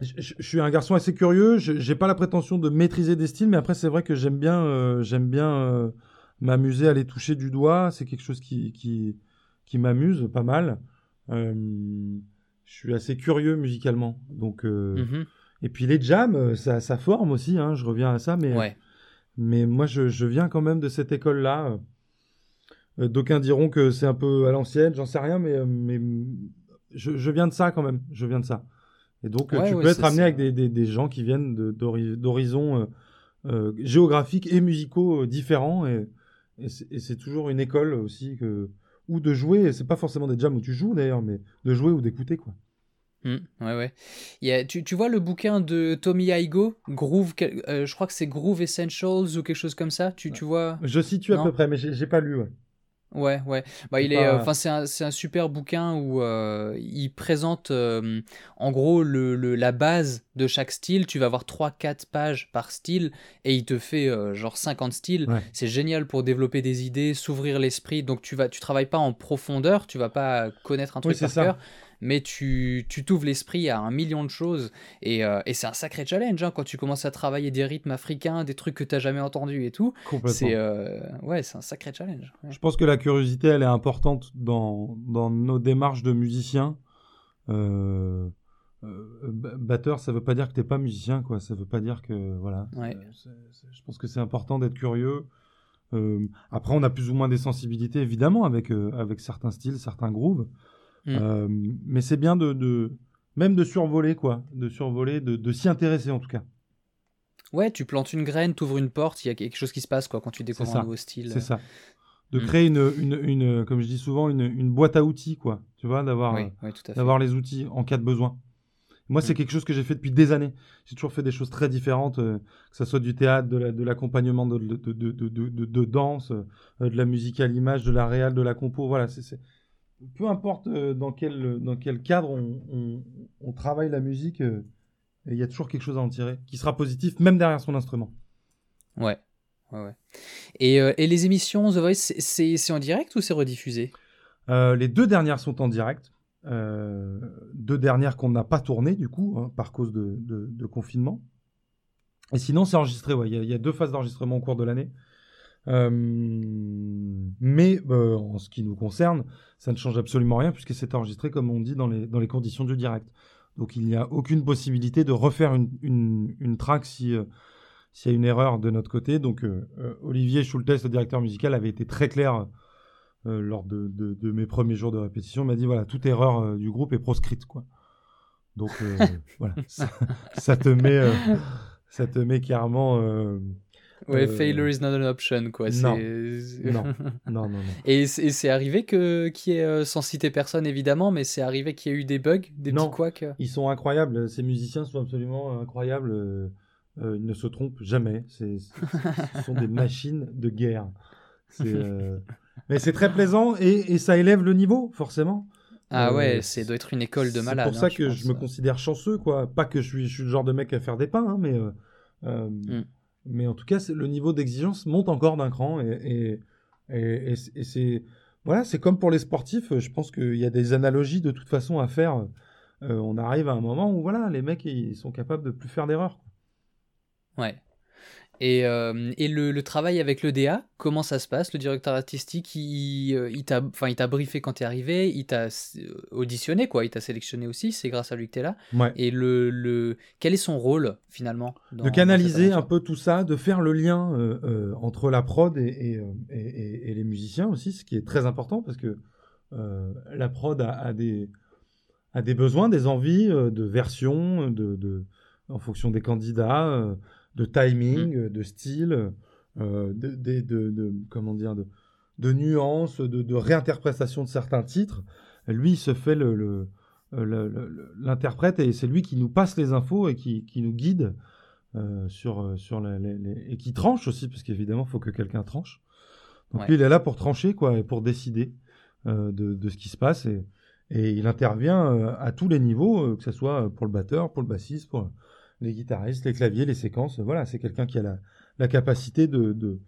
Speaker 2: je, suis un garçon assez curieux. J'ai pas la prétention de maîtriser des styles, mais après c'est vrai que j'aime bien, j'aime bien m'amuser à les toucher du doigt, c'est quelque chose qui, qui, qui m'amuse pas mal. Euh, je suis assez curieux musicalement. Donc, euh, mhm. Et puis les jams, euh, ça, ça forme aussi, hein, je reviens à ça, mais, mais moi je, je, viens quand même de cette école-là. D'aucuns diront que c'est un peu à l'ancienne, j'en sais rien, mais, mais je, je, viens de ça quand même, je viens de ça. Et donc tu peux être amené avec des, des, des, gens qui viennent d'horizons géographiques et musicaux différents. Et, et c'est toujours une école aussi que ou de jouer. C'est pas forcément des jams où tu joues d'ailleurs, mais de jouer ou d'écouter quoi.
Speaker 1: Mmh, ouais, ouais. Il y a, tu, tu, vois le bouquin de Tommy Igo, Groove, euh, je crois que c'est Groove Essentials ou quelque chose comme ça. Tu, tu vois
Speaker 2: Je situe à peu près, mais j'ai pas lu. Ouais.
Speaker 1: Ouais, ouais. Bah, il est, euh, enfin, c'est un, un, super bouquin où euh, il présente euh, en gros le, le, la base de chaque style. Tu vas avoir 3-4 pages par style et il te fait genre 50 styles. C'est génial pour développer des idées, s'ouvrir l'esprit. Donc tu vas, tu travailles pas en profondeur, tu vas pas connaître un truc par cœur, mais tu t'ouvres l'esprit à un million de choses. Et, et c'est un sacré challenge hein, quand tu commences à travailler des rythmes africains, des trucs que tu n'as jamais entendus et tout. C'est ouais, c'est un sacré challenge.
Speaker 2: Je pense que la curiosité, elle est importante dans, dans nos démarches de musiciens. Euh, euh, batteur, ça veut pas dire que t'es pas musicien, quoi. Ça veut pas dire que voilà. je pense que c'est important d'être curieux. Euh, après, on a plus ou moins des sensibilités, évidemment, avec avec certains styles, certains grooves. Mm. mais c'est bien de, même de survoler, quoi, de survoler, de, s'y intéresser en tout cas.
Speaker 1: Ouais, tu plantes une graine, t'ouvres une porte, il y a quelque chose qui se passe quoi quand tu découvres un nouveau style.
Speaker 2: C'est ça. De mm. créer une, une, une, comme je dis souvent, une, une boîte à outils, quoi. Tu vois, d'avoir d'avoir les outils en cas de besoin. Moi, c'est mm. quelque chose que j'ai fait depuis des années. J'ai toujours fait des choses très différentes, euh, que ce soit du théâtre, de l'accompagnement de, de, de, de, danse, euh, de la musique à l'image, de la réal, de la compo. Voilà, c'est peu importe euh, dans, quel, dans quel cadre on, on, on travaille la musique, il y a toujours quelque chose à en tirer, qui sera positif, même derrière son instrument.
Speaker 1: Ouais. ouais, ouais. Et, et, les émissions The Voice, c'est en direct ou c'est rediffusé?
Speaker 2: Les deux dernières sont en direct. Euh, deux dernières qu'on n'a pas tournées du coup, hein, par cause de, confinement. Et sinon, c'est enregistré. Il y, a deux phases d'enregistrement au cours de l'année. Euh, mais euh, en ce qui nous concerne, ça ne change absolument rien puisque c'est enregistré comme on dit dans les, dans les conditions du direct. Donc il n'y a aucune possibilité de refaire une, une, une track si s'il y a une erreur de notre côté. Donc Olivier Schultes, le directeur musical, avait été très clair euh, lors de, de, mes premiers jours de répétition, m'a dit voilà, toute erreur euh, du groupe est proscrite, quoi. Donc euh, voilà, ça, te met, ça te met carrément.
Speaker 1: Ouais, failure is not an option, quoi.
Speaker 2: Non. non, non, non,
Speaker 1: Et c'est arrivé que qui est sans citer personne évidemment, mais c'est arrivé qu'il y ait eu des bugs, des petits couacs.
Speaker 2: Ils sont incroyables. Ces musiciens sont absolument incroyables. ils ne se trompent jamais. ce sont des machines de guerre. Mais c'est très plaisant et, ça élève le niveau, forcément.
Speaker 1: Ah euh, ouais, c'est doit être une école de malade.
Speaker 2: C'est pour ça hein, que je, me considère chanceux, quoi. Pas que je suis, je suis le genre de mec à faire des pains, hein, mais, euh, euh, mm. Mais en tout cas, le niveau d'exigence monte encore d'un cran et, c'est voilà, c'est comme pour les sportifs. Je pense qu'il y a des analogies de toute façon à faire. on arrive à un moment où voilà, les mecs ils sont capables de plus faire d'erreurs.
Speaker 1: Ouais. Et, euh, et le, le, travail avec le DA, comment ça se passe? Le directeur artistique, il, euh, il t'a briefé quand t'es arrivé, il t'a euh, auditionné, quoi, il t'a sélectionné aussi, c'est grâce à lui que t'es là.
Speaker 2: Ouais.
Speaker 1: Et le, le, quel est son rôle, finalement
Speaker 2: De canaliser un peu tout ça, de faire le lien euh, entre la prod et, et, et, et, les musiciens aussi, ce qui est très important, parce que la prod a, a, des, a des besoins, des envies de version, de, de, en fonction des candidats de timing, mm. de style, euh, de, de, de, comment dire, de, de nuances, de, réinterprétation de certains titres. Lui, il se fait le, l'interprète et c'est lui qui nous passe les infos et qui, qui nous guide euh, sur, sur les, et qui tranche aussi, parce qu'évidemment, il faut que quelqu'un tranche. Donc lui, il est là pour trancher, quoi, et pour décider euh, de, de, ce qui se passe. Et, et il intervient euh, à tous les niveaux, que ce soit pour le batteur, pour le bassiste, pour, les guitaristes, les claviers, les séquences. Voilà, c'est quelqu'un qui a la, la capacité de, de,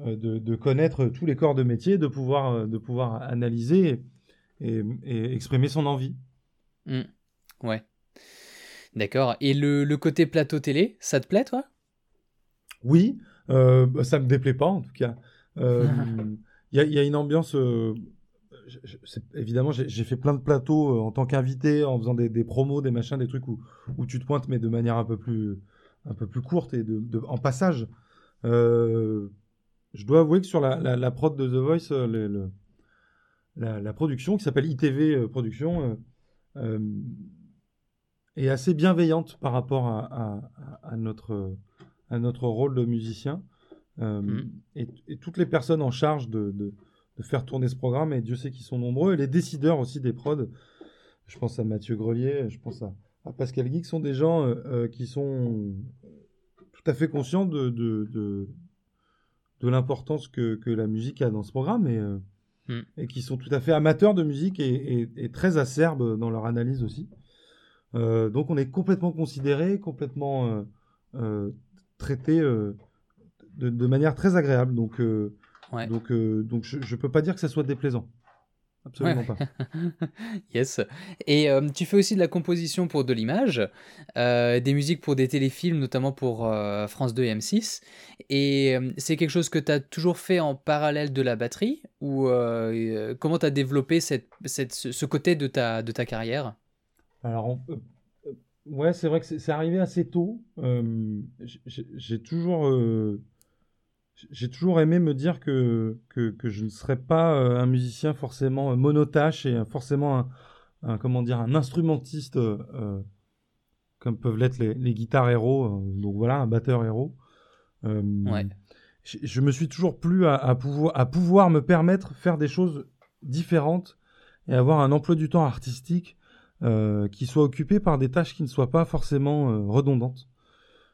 Speaker 2: euh, de, de, connaître tous les corps de métier, de pouvoir, euh, de pouvoir analyser et, et exprimer son envie.
Speaker 1: Mmh. Ouais. D'accord. Et le, le, côté plateau télé, ça te plaît, toi?
Speaker 2: Oui, euh, bah, ça me déplaît pas en tout cas. Euh, il y, y, a une ambiance euh, évidemment, j'ai fait plein de plateaux euh, en tant qu'invité, en faisant des, des, promos, des machins, des trucs où, où tu te pointes, mais de manière un peu plus, un peu plus courte et de, de en passage. Euh, je dois avouer que sur la, la, la prod de The Voice, euh, le, la, la, production qui s'appelle ITV Production euh, est assez bienveillante par rapport à, à, à, notre, à notre rôle de musicien. Mmh. Et, et, toutes les personnes en charge de, de de faire tourner ce programme, et Dieu sait qu'ils sont nombreux, et les décideurs aussi des prods, je pense à Mathieu Grelier, je pense à, à Pascal Guy, sont des gens euh, euh, qui sont tout à fait conscients de, de, de, de l'importance que, que, la musique a dans ce programme, et, euh, mm. et qui sont tout à fait amateurs de musique et, et, et très acerbes dans leur analyse aussi. Euh, donc on est complètement considéré, complètement traité de, de, manière très agréable. Donc donc, euh, donc je ne peux pas dire que ça soit déplaisant. Absolument pas.
Speaker 1: yes. Et euh, tu fais aussi de la composition pour de l'image, euh, des musiques pour des téléfilms, notamment pour euh, France 2 et M6. Et c'est quelque chose que tu as toujours fait en parallèle de la batterie Ou comment tu as développé cette, cette, ce côté de ta, de ta carrière?
Speaker 2: Alors, ouais, c'est vrai que c'est arrivé assez tôt. J'ai toujours j'ai toujours aimé me dire que, que, je ne serais pas euh, un musicien forcément monotache et forcément un, comment dire, un instrumentiste euh, comme peuvent l'être les, guitares héros, euh, donc voilà, un batteur héros.
Speaker 1: ouais.
Speaker 2: je, me suis toujours plu à, pouvoir, à pouvoir me permettre de faire des choses différentes et avoir un emploi du temps artistique qui soit occupé par des tâches qui ne soient pas forcément redondantes.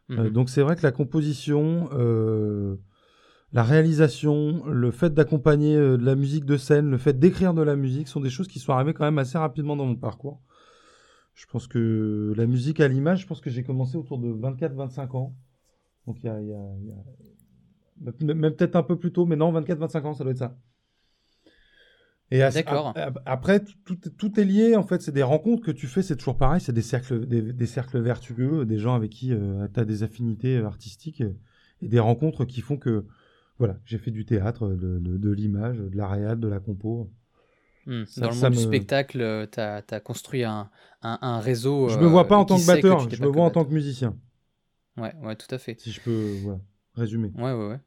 Speaker 2: Mmh donc c'est vrai que la composition, la réalisation, le fait d'accompagner euh, de la musique de scène, le fait d'écrire de la musique sont des choses qui sont arrivées quand même assez rapidement dans mon parcours. Je pense que la musique à l'image, je pense que j'ai commencé autour de 24-25 ans. Donc il y a, y a, même peut-être un peu plus tôt, mais non, 24-25 ans, ça doit être ça. Et
Speaker 1: D'accord.
Speaker 2: après, tout, tout, est lié, en fait, c'est des rencontres que tu fais, c'est toujours pareil, c'est des cercles, des, cercles vertueux, des gens avec qui euh, tu as des affinités artistiques et des rencontres qui font que voilà, j'ai fait du théâtre, de, l'image, de la réal, de la compo.
Speaker 1: Hmm. Dans le monde du spectacle, euh, tu as, construit un, réseau.
Speaker 2: Je me vois pas en tant que batteur, je me vois en tant que musicien.
Speaker 1: Ouais, ouais, tout à fait.
Speaker 2: Si je peux résumer.
Speaker 1: Ouais, ouais, ouais.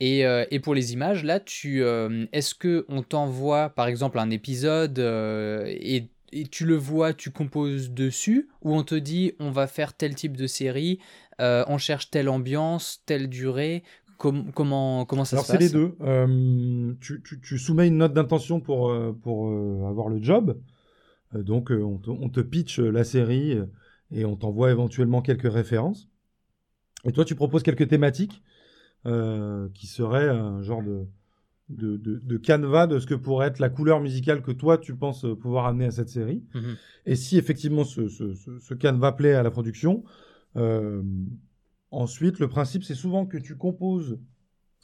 Speaker 1: Et, euh, et, pour les images, là, tu, euh, est-ce que on t'envoie, par exemple, un épisode et, et, tu le vois, tu composes dessus, ou on te dit, on va faire tel type de série, on cherche telle ambiance, telle durée comment, comment ça
Speaker 2: Alors
Speaker 1: se passe
Speaker 2: Alors c'est les deux. Euh, tu, tu, tu, soumets une note d'intention pour, euh, pour euh, avoir le job. donc on te, on, te, pitch la série et on t'envoie éventuellement quelques références. Et toi tu proposes quelques thématiques qui seraient un genre de, de, de, canevas de ce que pourrait être la couleur musicale que toi tu penses pouvoir amener à cette série. Mhm. Et si effectivement ce, ce, ce, ce, canevas plaît à la production, Ensuite, le principe, c'est souvent que tu composes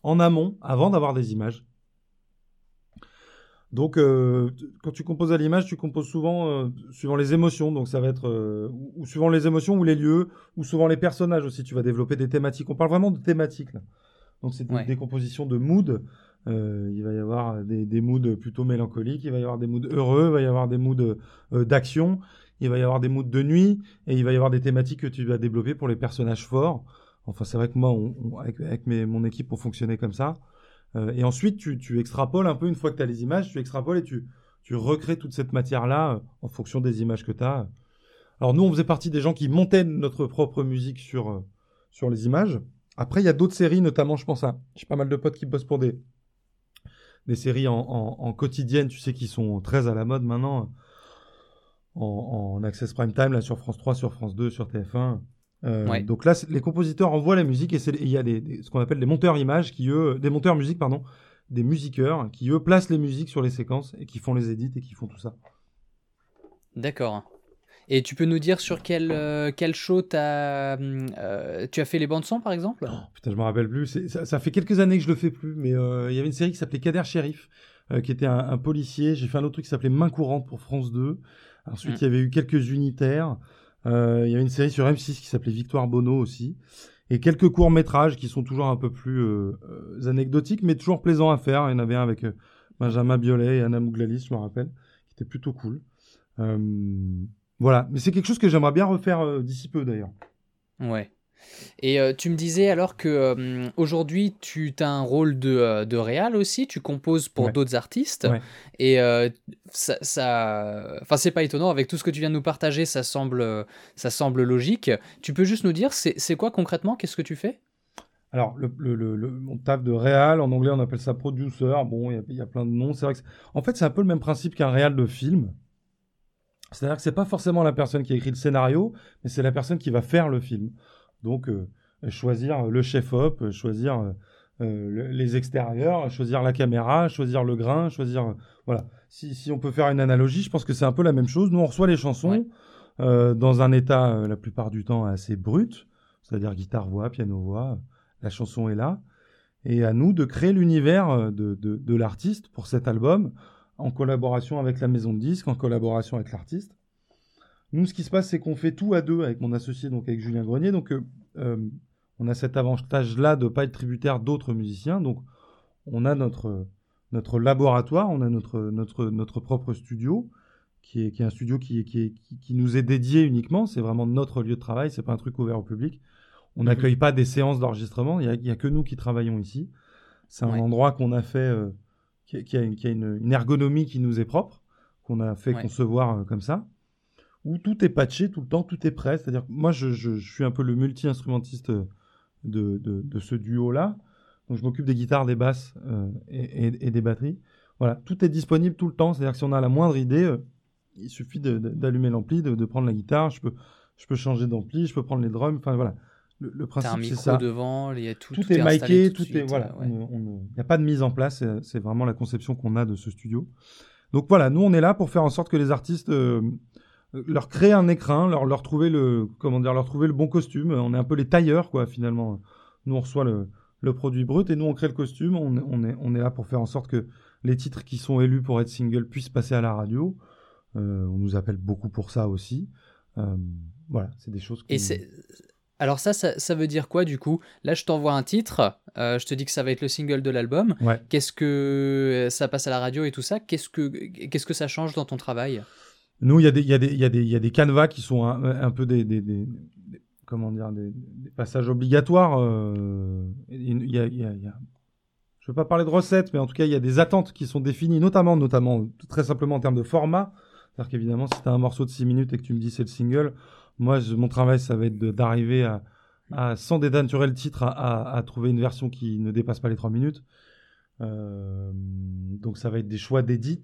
Speaker 2: en amont avant d'avoir des images. Donc, euh, quand tu composes à l'image, tu composes souvent euh, suivant les émotions. Donc, ça va être euh, ou, suivant les émotions ou les lieux, ou souvent les personnages aussi. Tu vas développer des thématiques. On parle vraiment de thématiques là. Donc, c'est des compositions de mood. il va y avoir des, des, moods plutôt mélancoliques, il va y avoir des moods heureux, il va y avoir des moods d'action, il va y avoir des moods de nuit, et il va y avoir des thématiques que tu vas développer pour les personnages forts. Enfin, c'est vrai que moi, avec, mon équipe, on fonctionnait comme ça. Euh, et ensuite, tu, extrapoles un peu, une fois que tu as les images, tu extrapoles et tu, recrées toute cette matière-là euh, en fonction des images que tu as. Alors nous, on faisait partie des gens qui montaient notre propre musique sur, euh, sur les images. Après, il y a d'autres séries, notamment, je pense à... J'ai pas mal de potes qui bossent pour des, séries en, en, quotidienne, tu sais, qui sont très à la mode maintenant, en, en Access Prime Time, là, sur France 3, sur France 2, sur TF1. Euh, donc là, les compositeurs envoient la musique et il y a des, ce qu'on appelle des monteurs images qui eux, des monteurs musique pardon, des musiqueurs qui eux placent les musiques sur les séquences et qui font les édits et qui font tout ça.
Speaker 1: D'accord. Et tu peux nous dire sur quel, euh, quel show as, euh, tu as fait les bandes son par exemple?
Speaker 2: Oh, Putain, je me rappelle plus. Ça, ça, fait quelques années que je le fais plus, mais il y avait une série qui s'appelait Kader Sheriff, qui était un, policier. J'ai fait un autre truc qui s'appelait Main courante pour France 2. Ensuite, mm. il y avait eu quelques unitaires. Euh, il y a une série sur M6 qui s'appelait Victoire Bono aussi. Et quelques courts-métrages qui sont toujours un peu plus euh, euh, anecdotiques, mais toujours plaisants à faire. Il y en avait un avec Benjamin Biolay et Anna Mouglalis, je me rappelle, qui était plutôt cool. voilà, mais c'est quelque chose que j'aimerais bien refaire d'ici peu d'ailleurs.
Speaker 1: Ouais. Et euh, tu me disais alors que euh, aujourd'hui tu as un rôle de, euh, de réal aussi, tu composes pour d'autres artistes. Et ça, ça... Enfin, c'est pas étonnant, avec tout ce que tu viens de nous partager, ça semble, ça semble logique. Tu peux juste nous dire, c'est quoi concrètement? Qu'est-ce que tu fais?
Speaker 2: Alors, le, le, le, mon taf de réal, en anglais on appelle ça producer. Bon, il y, a plein de noms. C'est vrai que en fait, c'est un peu le même principe qu'un réal de film. C'est-à-dire que c'est pas forcément la personne qui a écrit le scénario, mais c'est la personne qui va faire le film. Donc, euh, choisir le chef-op, choisir euh, les extérieurs, choisir la caméra, choisir le grain, choisir... voilà. Si, si, on peut faire une analogie, je pense que c'est un peu la même chose. Nous, on reçoit les chansons euh, dans un état, la plupart du temps, assez brut, c'est-à-dire guitare-voix, piano-voix, la chanson est là. Et à nous de créer l'univers de, de, de l'artiste pour cet album en collaboration avec la maison de disques, en collaboration avec l'artiste. Nous, ce qui se passe, c'est qu'on fait tout à deux avec mon associé, donc avec Julien Grenier. Donc, on a cet avantage-là de ne pas être tributaire d'autres musiciens. Donc, on a notre, notre laboratoire, on a notre, notre, notre propre studio, qui est, qui est un studio qui, qui, qui, nous est dédié uniquement. C'est vraiment notre lieu de travail, c'est pas un truc ouvert au public. On mhm. n'accueille pas des séances d'enregistrement, il n'y a, a, que nous qui travaillons ici. C'est un endroit qu'on a fait, euh, qui, a, une, ergonomie qui nous est propre, qu'on a fait concevoir euh, comme ça, où tout est patché tout le temps, tout est prêt. C'est-à-dire moi, je, je, je, suis un peu le multi-instrumentiste de, de, de, ce duo-là. Donc je m'occupe des guitares, des basses euh, et, et, des batteries. Voilà, tout est disponible tout le temps. C'est-à-dire que si on a la moindre idée, il suffit d'allumer l'ampli, de, de, prendre la guitare. Je peux, je peux changer d'ampli, je peux prendre les drums. Enfin voilà, le, principe c'est ça.
Speaker 1: devant, il y a
Speaker 2: tout, tout, est miké, tout, est voilà. Il n'y a pas de mise en place. C'est vraiment la conception qu'on a de ce studio. Donc voilà, nous on est là pour faire en sorte que les artistes euh, leur créer un écrin, leur, leur trouver le comment dire, leur trouver le bon costume. On est un peu les tailleurs quoi finalement. Nous on reçoit le, le produit brut et nous on crée le costume. On, on, est on est là pour faire en sorte que les titres qui sont élus pour être single puissent passer à la radio. Euh, on nous appelle beaucoup pour ça aussi. Euh, voilà, c'est des choses.
Speaker 1: Et c'est alors ça, ça, veut dire quoi du coup? Là, je t'envoie un titre, euh, je te dis que ça va être le single de l'album. Qu'est-ce que ça passe à la radio et tout ça? Qu'est-ce que qu'est-ce que ça change dans ton travail?
Speaker 2: Nous, il y a des il y a des il y a des il y a des canevas qui sont un, peu des, des, des, comment dire des, passages obligatoires. Il y a, il y a, je veux pas parler de recettes, mais en tout cas, il y a des attentes qui sont définies, notamment notamment très simplement en termes de format. C'est-à-dire qu'évidemment, si tu as un morceau de 6 minutes et que tu me dis c'est le single, moi, mon travail, ça va être d'arriver à, sans dénaturer le titre, à, trouver une version qui ne dépasse pas les 3 minutes. Euh, donc, ça va être des choix d'édit,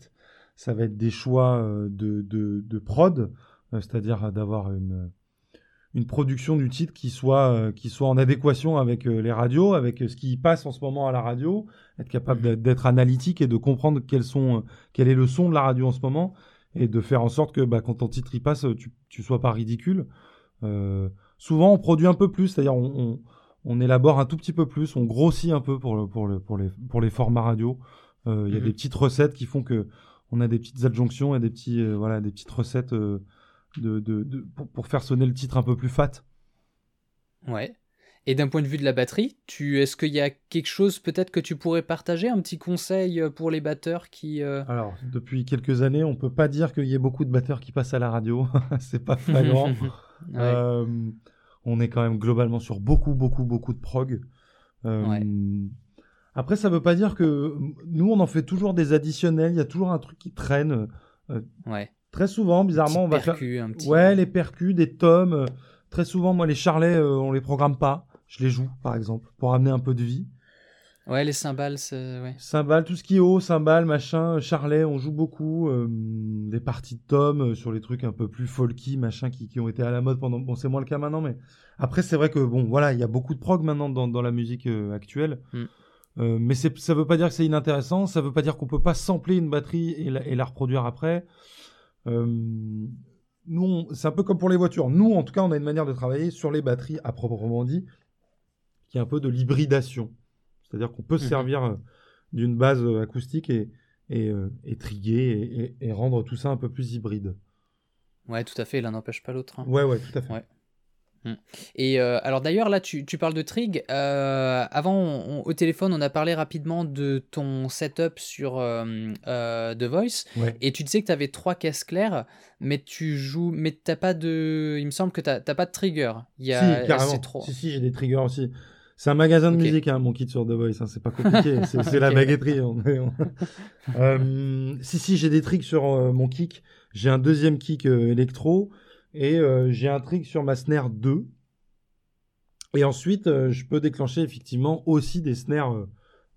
Speaker 2: ça va être des choix euh, de, de, de prod, euh, c'est-à-dire d'avoir une, une production du titre qui soit, euh, qui soit en adéquation avec les radios, avec ce qui passe en ce moment à la radio, être capable d'être analytique et de comprendre quels sont, quel est le son de la radio en ce moment et de faire en sorte que bah, quand ton titre y passe, tu, tu sois pas ridicule. Euh, souvent, on produit un peu plus, c'est-à-dire on, on, élabore un tout petit peu plus, on grossit un peu pour, le, pour, le, pour, les, pour les formats radio. Euh, il y a mhm. des petites recettes qui font que on a des petites adjonctions et des petits euh, voilà des petites recettes de, de, de pour, pour, faire sonner le titre un peu plus fat.
Speaker 1: Ouais. Et d'un point de vue de la batterie, tu, est-ce qu'il y a quelque chose peut-être que tu pourrais partager, un petit conseil euh, pour les batteurs qui... Euh,
Speaker 2: Alors, depuis quelques années, on peut pas dire qu'il y ait beaucoup de batteurs qui passent à la radio. c'est pas flagrant. euh, on est quand même globalement sur beaucoup, beaucoup, beaucoup de prog. Euh, après, ça veut pas dire que nous, on en fait toujours des additionnels. Il y a toujours un truc qui traîne.
Speaker 1: ouais.
Speaker 2: Très souvent, bizarrement, on va
Speaker 1: faire. Un petit...
Speaker 2: Ouais, les percus, des tomes. Très souvent, moi, les charlets, on les programme pas je les joue, par exemple, pour amener un peu de vie.
Speaker 1: Ouais, les cymbales, c'est... Ouais.
Speaker 2: Cymbales, tout ce qui est haut, cymbales, machin, charlet, on joue beaucoup. Euh, des parties de tomes euh, sur les trucs un peu plus folky, machin, qui, qui ont été à la mode pendant... Bon, c'est moins le cas maintenant, mais... Après, c'est vrai que, bon, voilà, il y a beaucoup de prog maintenant dans, dans la musique euh, actuelle. Mm. Euh, mais ça veut pas dire que c'est inintéressant, ça veut pas dire qu'on peut pas sampler une batterie et la, et la reproduire après. Euh, nous, c'est un peu comme pour les voitures. Nous, en tout cas, on a une manière de travailler sur les batteries à proprement dit qui est un peu de l'hybridation. C'est-à-dire qu'on peut se mhm. servir euh, d'une base acoustique et, et, et triguer et, et, rendre tout ça un peu plus hybride.
Speaker 1: Ouais, tout à fait, l'un n'empêche pas l'autre. Hein.
Speaker 2: Ouais, ouais, tout à fait.
Speaker 1: Et alors d'ailleurs là tu, tu, parles de Trig. avant au téléphone on a parlé rapidement de ton setup sur The Voice et tu disais que tu avais trois caisses claires mais tu joues mais t'as pas de il me semble que tu n'as pas de trigger.
Speaker 2: Il y a... Si carrément. Trop... Si si j'ai des triggers aussi. C'est un magasin de musique, hein, mon kit sur The Voice. Hein, c'est pas compliqué. c'est la baguetterie. euh, si, si, j'ai des tricks sur euh, mon kick. J'ai un deuxième kick euh, électro. Et euh, j'ai un trick sur ma snare 2. Et ensuite, je peux déclencher effectivement aussi des snares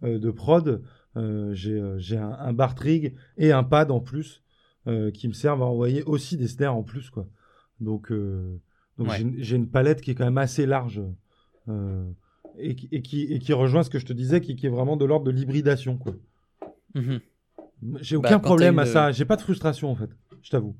Speaker 2: de prod. j'ai un, un, bar trig et un pad en plus qui me servent à envoyer aussi des snares en plus. quoi. Donc, donc j'ai une palette qui est quand même assez large. Euh, et, qui, et qui rejoint ce que je te disais, qui, qui est vraiment de l'ordre de l'hybridation. quoi. Mhm. J'ai aucun bah, problème à ça. J'ai pas de frustration en fait, je t'avoue.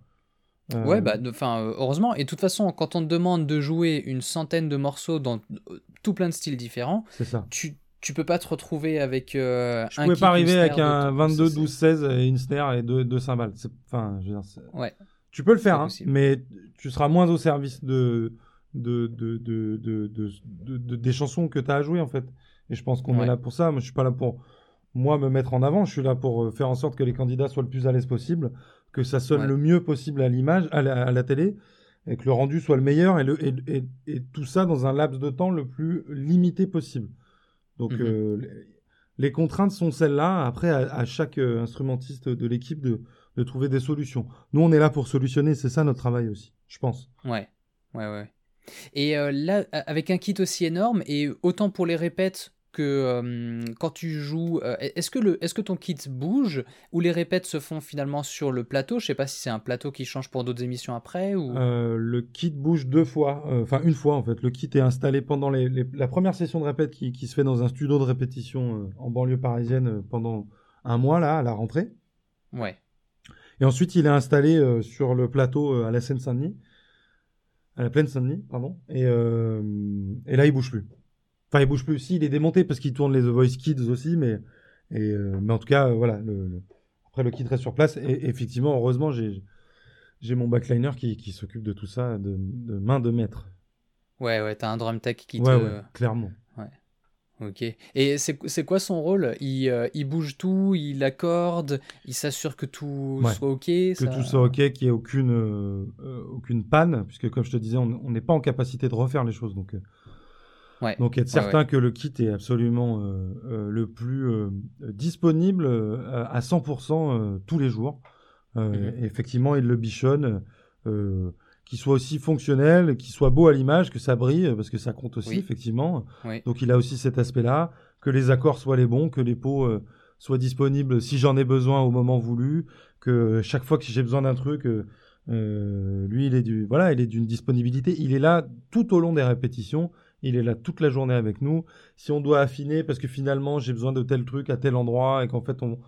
Speaker 1: Euh, ouais, bah, enfin, euh, heureusement. Et de toute façon, quand on te demande de jouer une centaine de morceaux dans euh, tout plein de styles différents,
Speaker 2: ça.
Speaker 1: tu tu peux pas te retrouver avec
Speaker 2: euh, je pouvais pas arriver avec un 22 12 16 et une snare et deux, deux cymbales. Enfin je veux dire,
Speaker 1: ouais.
Speaker 2: Tu peux le faire hein, mais tu seras moins au service de de, de, de, de, des chansons que tu as à jouer en fait. Et je pense qu'on est là pour ça. Moi je suis pas là pour moi me mettre en avant. Je suis là pour euh, faire en sorte que les candidats soient le plus à l'aise possible que ça sonne le mieux possible à l'image à, à la télé et que le rendu soit le meilleur et, le, et, et, tout ça dans un laps de temps le plus limité possible. Donc mhm. euh, les contraintes sont celles-là. Après, à, chaque euh, instrumentiste de l'équipe de, de, trouver des solutions. Nous, on est là pour solutionner. C'est ça notre travail aussi, je pense.
Speaker 1: Ouais, ouais, ouais. Et euh, là, avec un kit aussi énorme, et autant pour les répètes que euh, quand tu joues, euh, est-ce que, le, est que ton kit bouge ou les répètes se font finalement sur le plateau? Je sais pas si c'est un plateau qui change pour d'autres émissions après ou?
Speaker 2: Euh, le kit bouge deux fois, enfin une fois en fait. Le kit est installé pendant les, la première session de répète qui, qui, se fait dans un studio de répétition en banlieue parisienne pendant un mois là à la rentrée.
Speaker 1: Ouais.
Speaker 2: Et ensuite il est installé sur le plateau à la Seine-Saint-Denis, à la plaine Saint-Denis, pardon. Et, et là il bouge plus. Enfin, il bouge plus. Si, il est démonté parce qu'il tourne les The Voice Kids aussi, mais, et, euh, mais en tout cas, voilà. Le, Après, le kit reste sur place. Et effectivement, heureusement, j'ai, j'ai mon backliner qui, qui s'occupe de tout ça de, de, main de maître.
Speaker 1: Ouais, ouais, t'as un drum tech qui
Speaker 2: te. Ouais, clairement.
Speaker 1: Ouais. Ok. Et c'est quoi son rôle? Il, euh, il, bouge tout, il accorde, il s'assure que tout soit ok
Speaker 2: Que tout soit ok, qu'il n'y ait aucune, euh, aucune panne, puisque comme je te disais, on n'est pas en capacité de refaire les choses. Donc, donc être certain que le kit est absolument euh, euh, le plus euh, disponible à 100% tous les jours. Mhm. Effectivement, il le bichonne, qu'il soit aussi fonctionnel, qu'il soit beau à l'image, que ça brille, parce que ça compte aussi, effectivement. Donc il a aussi cet aspect-là, que les accords soient les bons, que les pots soient disponibles si j'en ai besoin au moment voulu, que chaque fois que j'ai besoin d'un truc, lui, il est du, voilà, il est d'une disponibilité. Il est là tout au long des répétitions il est là toute la journée avec nous. Si on doit affiner parce que finalement j'ai besoin de tel truc à tel endroit et qu'en fait on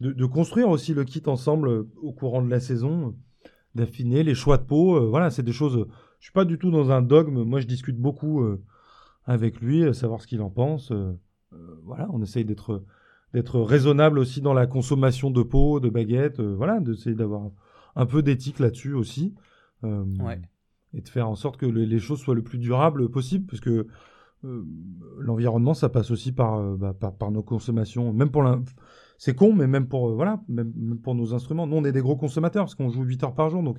Speaker 2: de, construire aussi le kit ensemble euh, au courant de la saison, d'affiner les choix de peau, euh, voilà, c'est des choses. Je suis pas du tout dans un dogme. Moi, je discute beaucoup euh, avec lui, savoir ce qu'il en pense. voilà, on essaye d'être d'être raisonnable aussi dans la consommation de peau, de baguettes, voilà, d'essayer d'avoir un peu d'éthique là-dessus aussi.
Speaker 1: ouais
Speaker 2: et de faire en sorte que les, choses soient le plus durables possible, parce que euh, l'environnement, ça passe aussi euh, bah, par, par, nos consommations, même pour c'est con, mais même pour, euh, voilà, même, pour nos instruments. Nous, on est des gros consommateurs, parce qu'on joue 8 heures par jour, donc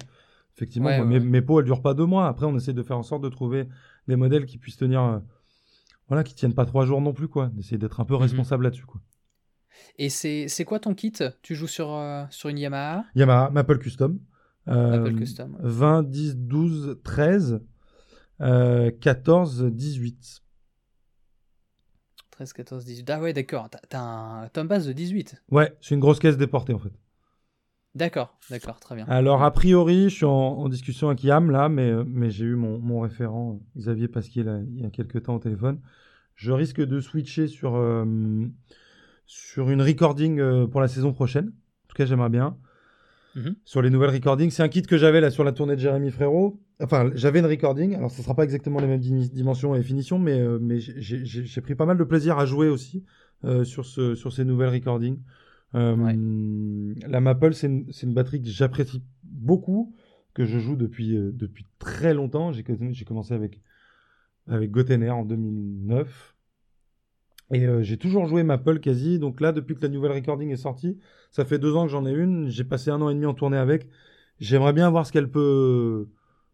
Speaker 2: effectivement, mes, mes, pots, elles durent pas deux mois. Après, on essaie de faire en sorte de trouver des modèles qui puissent tenir, voilà, qui tiennent pas trois jours non plus, quoi. D'essayer d'être un peu mhm. responsable là-dessus, quoi.
Speaker 1: Et c'est quoi ton kit? Tu joues sur, sur une Yamaha?
Speaker 2: Yamaha, Maple Custom. 20, 10, 12, 13, 14, 18.
Speaker 1: 13, 14, 18. Ah ouais, d'accord. T'as un, base de 18.
Speaker 2: Ouais, c'est une grosse caisse déportée en fait.
Speaker 1: D'accord, d'accord, très bien.
Speaker 2: Alors, a priori, je suis en, discussion avec Yam là, mais, mais j'ai eu mon, mon, référent, Xavier Pasquier, là, il y a quelques temps au téléphone. Je risque de switcher sur, euh, sur une recording euh, pour la saison prochaine. En tout cas, j'aimerais bien. Mhm. sur les nouvelles recordings. C'est un kit que j'avais là sur la tournée de Jérémy Frérot. Enfin, j'avais une recording. Alors, ce sera pas exactement les mêmes dimensions et finitions, mais, euh, mais j'ai pris pas mal de plaisir à jouer aussi euh, sur, ce, sur ces nouvelles recordings. Euh, la Maple, c'est une, une, batterie que j'apprécie beaucoup, que je joue depuis, depuis très longtemps. J'ai commencé avec, avec Gotener en 2009. Et euh, j'ai toujours joué Maple quasi. Donc là, depuis que la nouvelle recording est sortie, ça fait deux ans que j'en ai une. J'ai passé un an et demi en tournée avec. J'aimerais bien voir ce qu'elle peut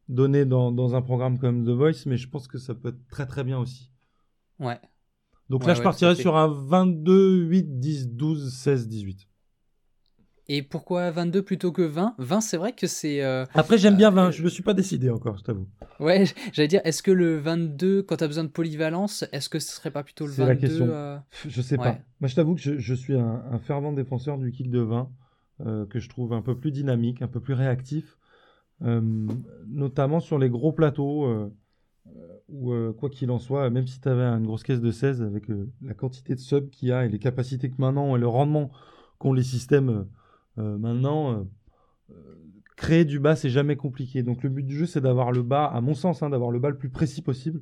Speaker 2: donner dans, dans, un programme comme The Voice, mais je pense que ça peut être très très bien aussi.
Speaker 1: Ouais.
Speaker 2: Donc là, je partirais sur un 22, 8, 10, 12, 16, 18.
Speaker 1: Et pourquoi 22 plutôt que 20 20, c'est vrai que c'est. Euh,
Speaker 2: Après, j'aime bien 20, euh, je me suis pas décidé encore, je t'avoue.
Speaker 1: Ouais, j'allais dire, est-ce que le 22, quand tu as besoin de polyvalence, est-ce que ce serait pas plutôt le 22 C'est la question.
Speaker 2: Euh... Je sais pas. Moi, je t'avoue que je, je, suis un, fervent défenseur du kick de 20, euh, que je trouve un peu plus dynamique, un peu plus réactif, notamment sur les gros plateaux. Ou quoi qu'il en soit, même si tu avais une grosse caisse de 16 avec la quantité de subs qu'il y a et les capacités que maintenant et le rendement qu'ont les systèmes euh, maintenant, euh, euh, créer du bas, c'est jamais compliqué. Donc le but du jeu, c'est d'avoir le bas, à mon sens, hein, d'avoir le bas le plus précis possible.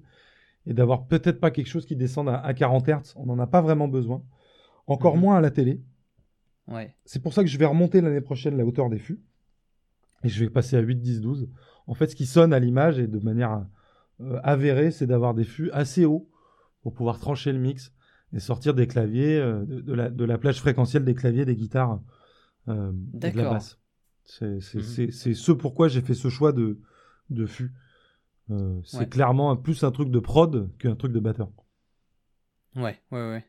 Speaker 2: et d'avoir peut-être pas quelque chose qui descende à, 40 Hz. On n'en a pas vraiment besoin. Encore
Speaker 1: Mhm.
Speaker 2: moins à la télé.
Speaker 1: Ouais.
Speaker 2: C'est pour ça que je vais remonter l'année prochaine la hauteur des fûts. Et je vais passer à 8, 10, 12. En fait, ce qui sonne à l'image et de manière euh, avérée, c'est d'avoir des fûts assez hauts pour pouvoir trancher le mix et sortir des claviers, euh, de, de la, de la plage fréquentielle des claviers, des guitares euh, et de la basse. C'est c'est ce pourquoi j'ai fait ce choix de, de fûts. Euh, c'est
Speaker 1: Ouais.
Speaker 2: clairement un- plus un truc de prod qu'un truc de batteur.
Speaker 1: Ouais, ouais, ouais.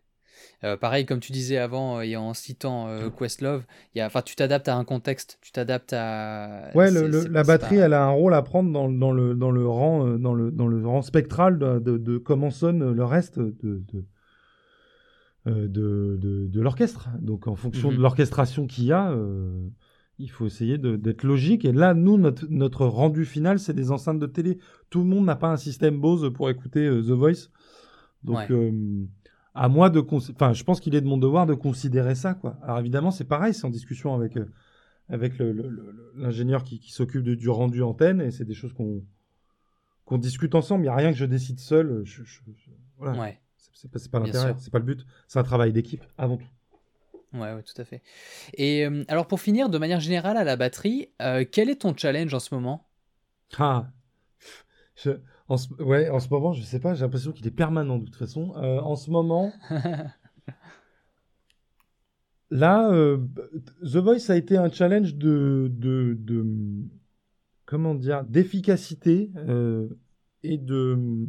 Speaker 1: Euh, pareil, comme tu disais avant, euh, et en citant Questlove, y a, tu t'adaptes à un contexte, tu t'adaptes à.
Speaker 2: Ouais, le- la batterie,
Speaker 1: pas-
Speaker 2: elle a un rôle à prendre dans, dans le, dans, le rang, dans, le, dans le rang spectral de, de- de comment sonne le reste de, de, de, de- de l'orchestre. Donc, en fonction
Speaker 1: Mhm.
Speaker 2: de l'orchestration qu'il y a, euh, il faut essayer d'être logique. Et là, nous, notre, notre rendu final, c'est des enceintes de télé. Tout le monde n'a pas un système Bose pour écouter euh, The Voice. Donc,
Speaker 1: Ouais.
Speaker 2: euh, à moi de. Enfin, je pense qu'il est de mon devoir de considérer ça, quoi. Alors, évidemment, c'est pareil, c'est en discussion avec. euh, avec l'ingénieur qui, qui s'occupe du rendu antenne, et c'est des choses qu'on qu'on discute ensemble. Il n'y a rien que je décide seul. Je, je- je- voilà.
Speaker 1: Ouais,
Speaker 2: C'est- pas, pas l'intérêt, c'est pas le but. C'est un travail d'équipe avant tout.
Speaker 1: ouais, ouais, tout à fait. Et euh, alors, pour finir, de manière générale, à la batterie, euh, quel est ton challenge en ce moment?
Speaker 2: Ah, je, en ce, ouais, en ce moment, je sais pas. J'ai l'impression qu'il est permanent de toute façon. Euh, en ce moment, là, The Voice a été un challenge de, de, de comment dire, d'efficacité et de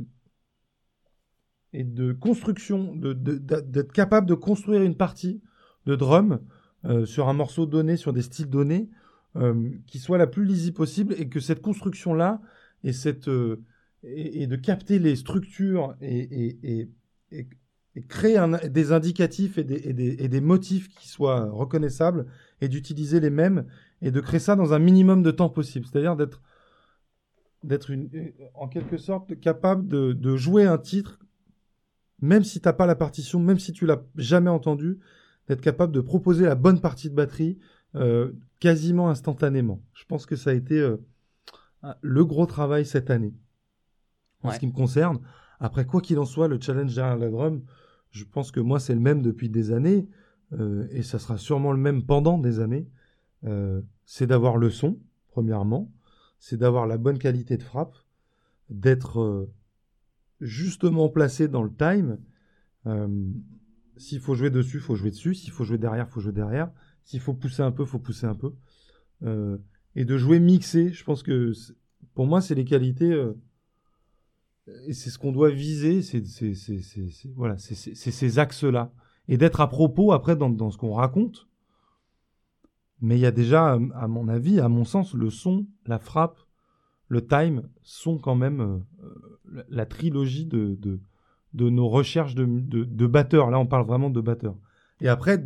Speaker 2: et de construction, d'être capable de construire une partie de drum euh, sur un morceau donné, sur des styles donnés, euh, qui soit la plus lisible possible et que cette construction-là et, euh, et, de capter les structures et, créer des indicatifs et des, motifs qui soient reconnaissables et d'utiliser les mêmes et de créer ça dans un minimum de temps possible. C'est-à-dire d'être d'être en quelque sorte capable de jouer un titre même si t'as pas la partition, même si tu l'as jamais entendu, d'être capable de proposer la bonne partie de batterie euh, quasiment instantanément. Je pense que ça a été euh, le gros travail cette année. En
Speaker 1: Ouais.
Speaker 2: ce qui me concerne, après quoi qu'il en soit, le challenge derrière la drum, je pense que moi c'est le même depuis des années euh, et ça sera sûrement le même pendant des années. C'est d'avoir le son, premièrement, c'est d'avoir la bonne qualité de frappe, d'être justement placé dans le time. Euh, s'il faut jouer dessus, faut jouer dessus. S'il faut jouer derrière, faut jouer derrière. S'il faut pousser un peu, faut pousser un peu. Euh, et de jouer mixé, je pense que pour moi, c'est les qualités. euh, et c'est ce qu'on doit viser. C'est voilà, c'est ces axes-là. Et d'être à propos après dans, ce qu'on raconte. Mais il y a déjà, à mon avis, à mon sens, le son, la frappe, le time sont quand même euh, euh, la, trilogie de, de, de nos recherches de, batteurs. Là, on parle vraiment de batteurs. Et après,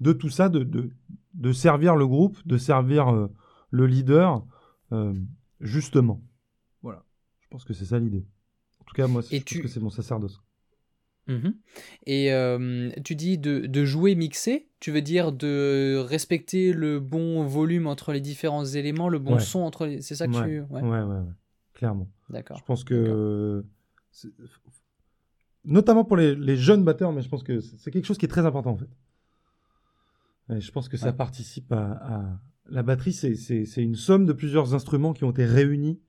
Speaker 2: de tout ça, de, de, de servir le groupe, de servir euh, le leader, euh, justement. Voilà. Je pense que c'est ça l'idée. En tout cas, moi, je
Speaker 1: tu-
Speaker 2: pense que c'est mon sacerdoce.
Speaker 1: Mhm. Et euh, tu dis de, de jouer mixé, tu veux dire de respecter le bon volume entre les différents éléments, le bon
Speaker 2: Ouais.
Speaker 1: son entre les... C'est ça que
Speaker 2: ouais.
Speaker 1: tu...
Speaker 2: ouais,
Speaker 1: Ouais,
Speaker 2: ouais, ouais. Clairement.
Speaker 1: d'accord.
Speaker 2: Je pense que. Notamment pour les, les jeunes batteurs, mais je pense que c'est quelque chose qui est très important en fait. Et je pense que ça participe à, à- La batterie, c'est- une somme de plusieurs instruments qui ont été réunis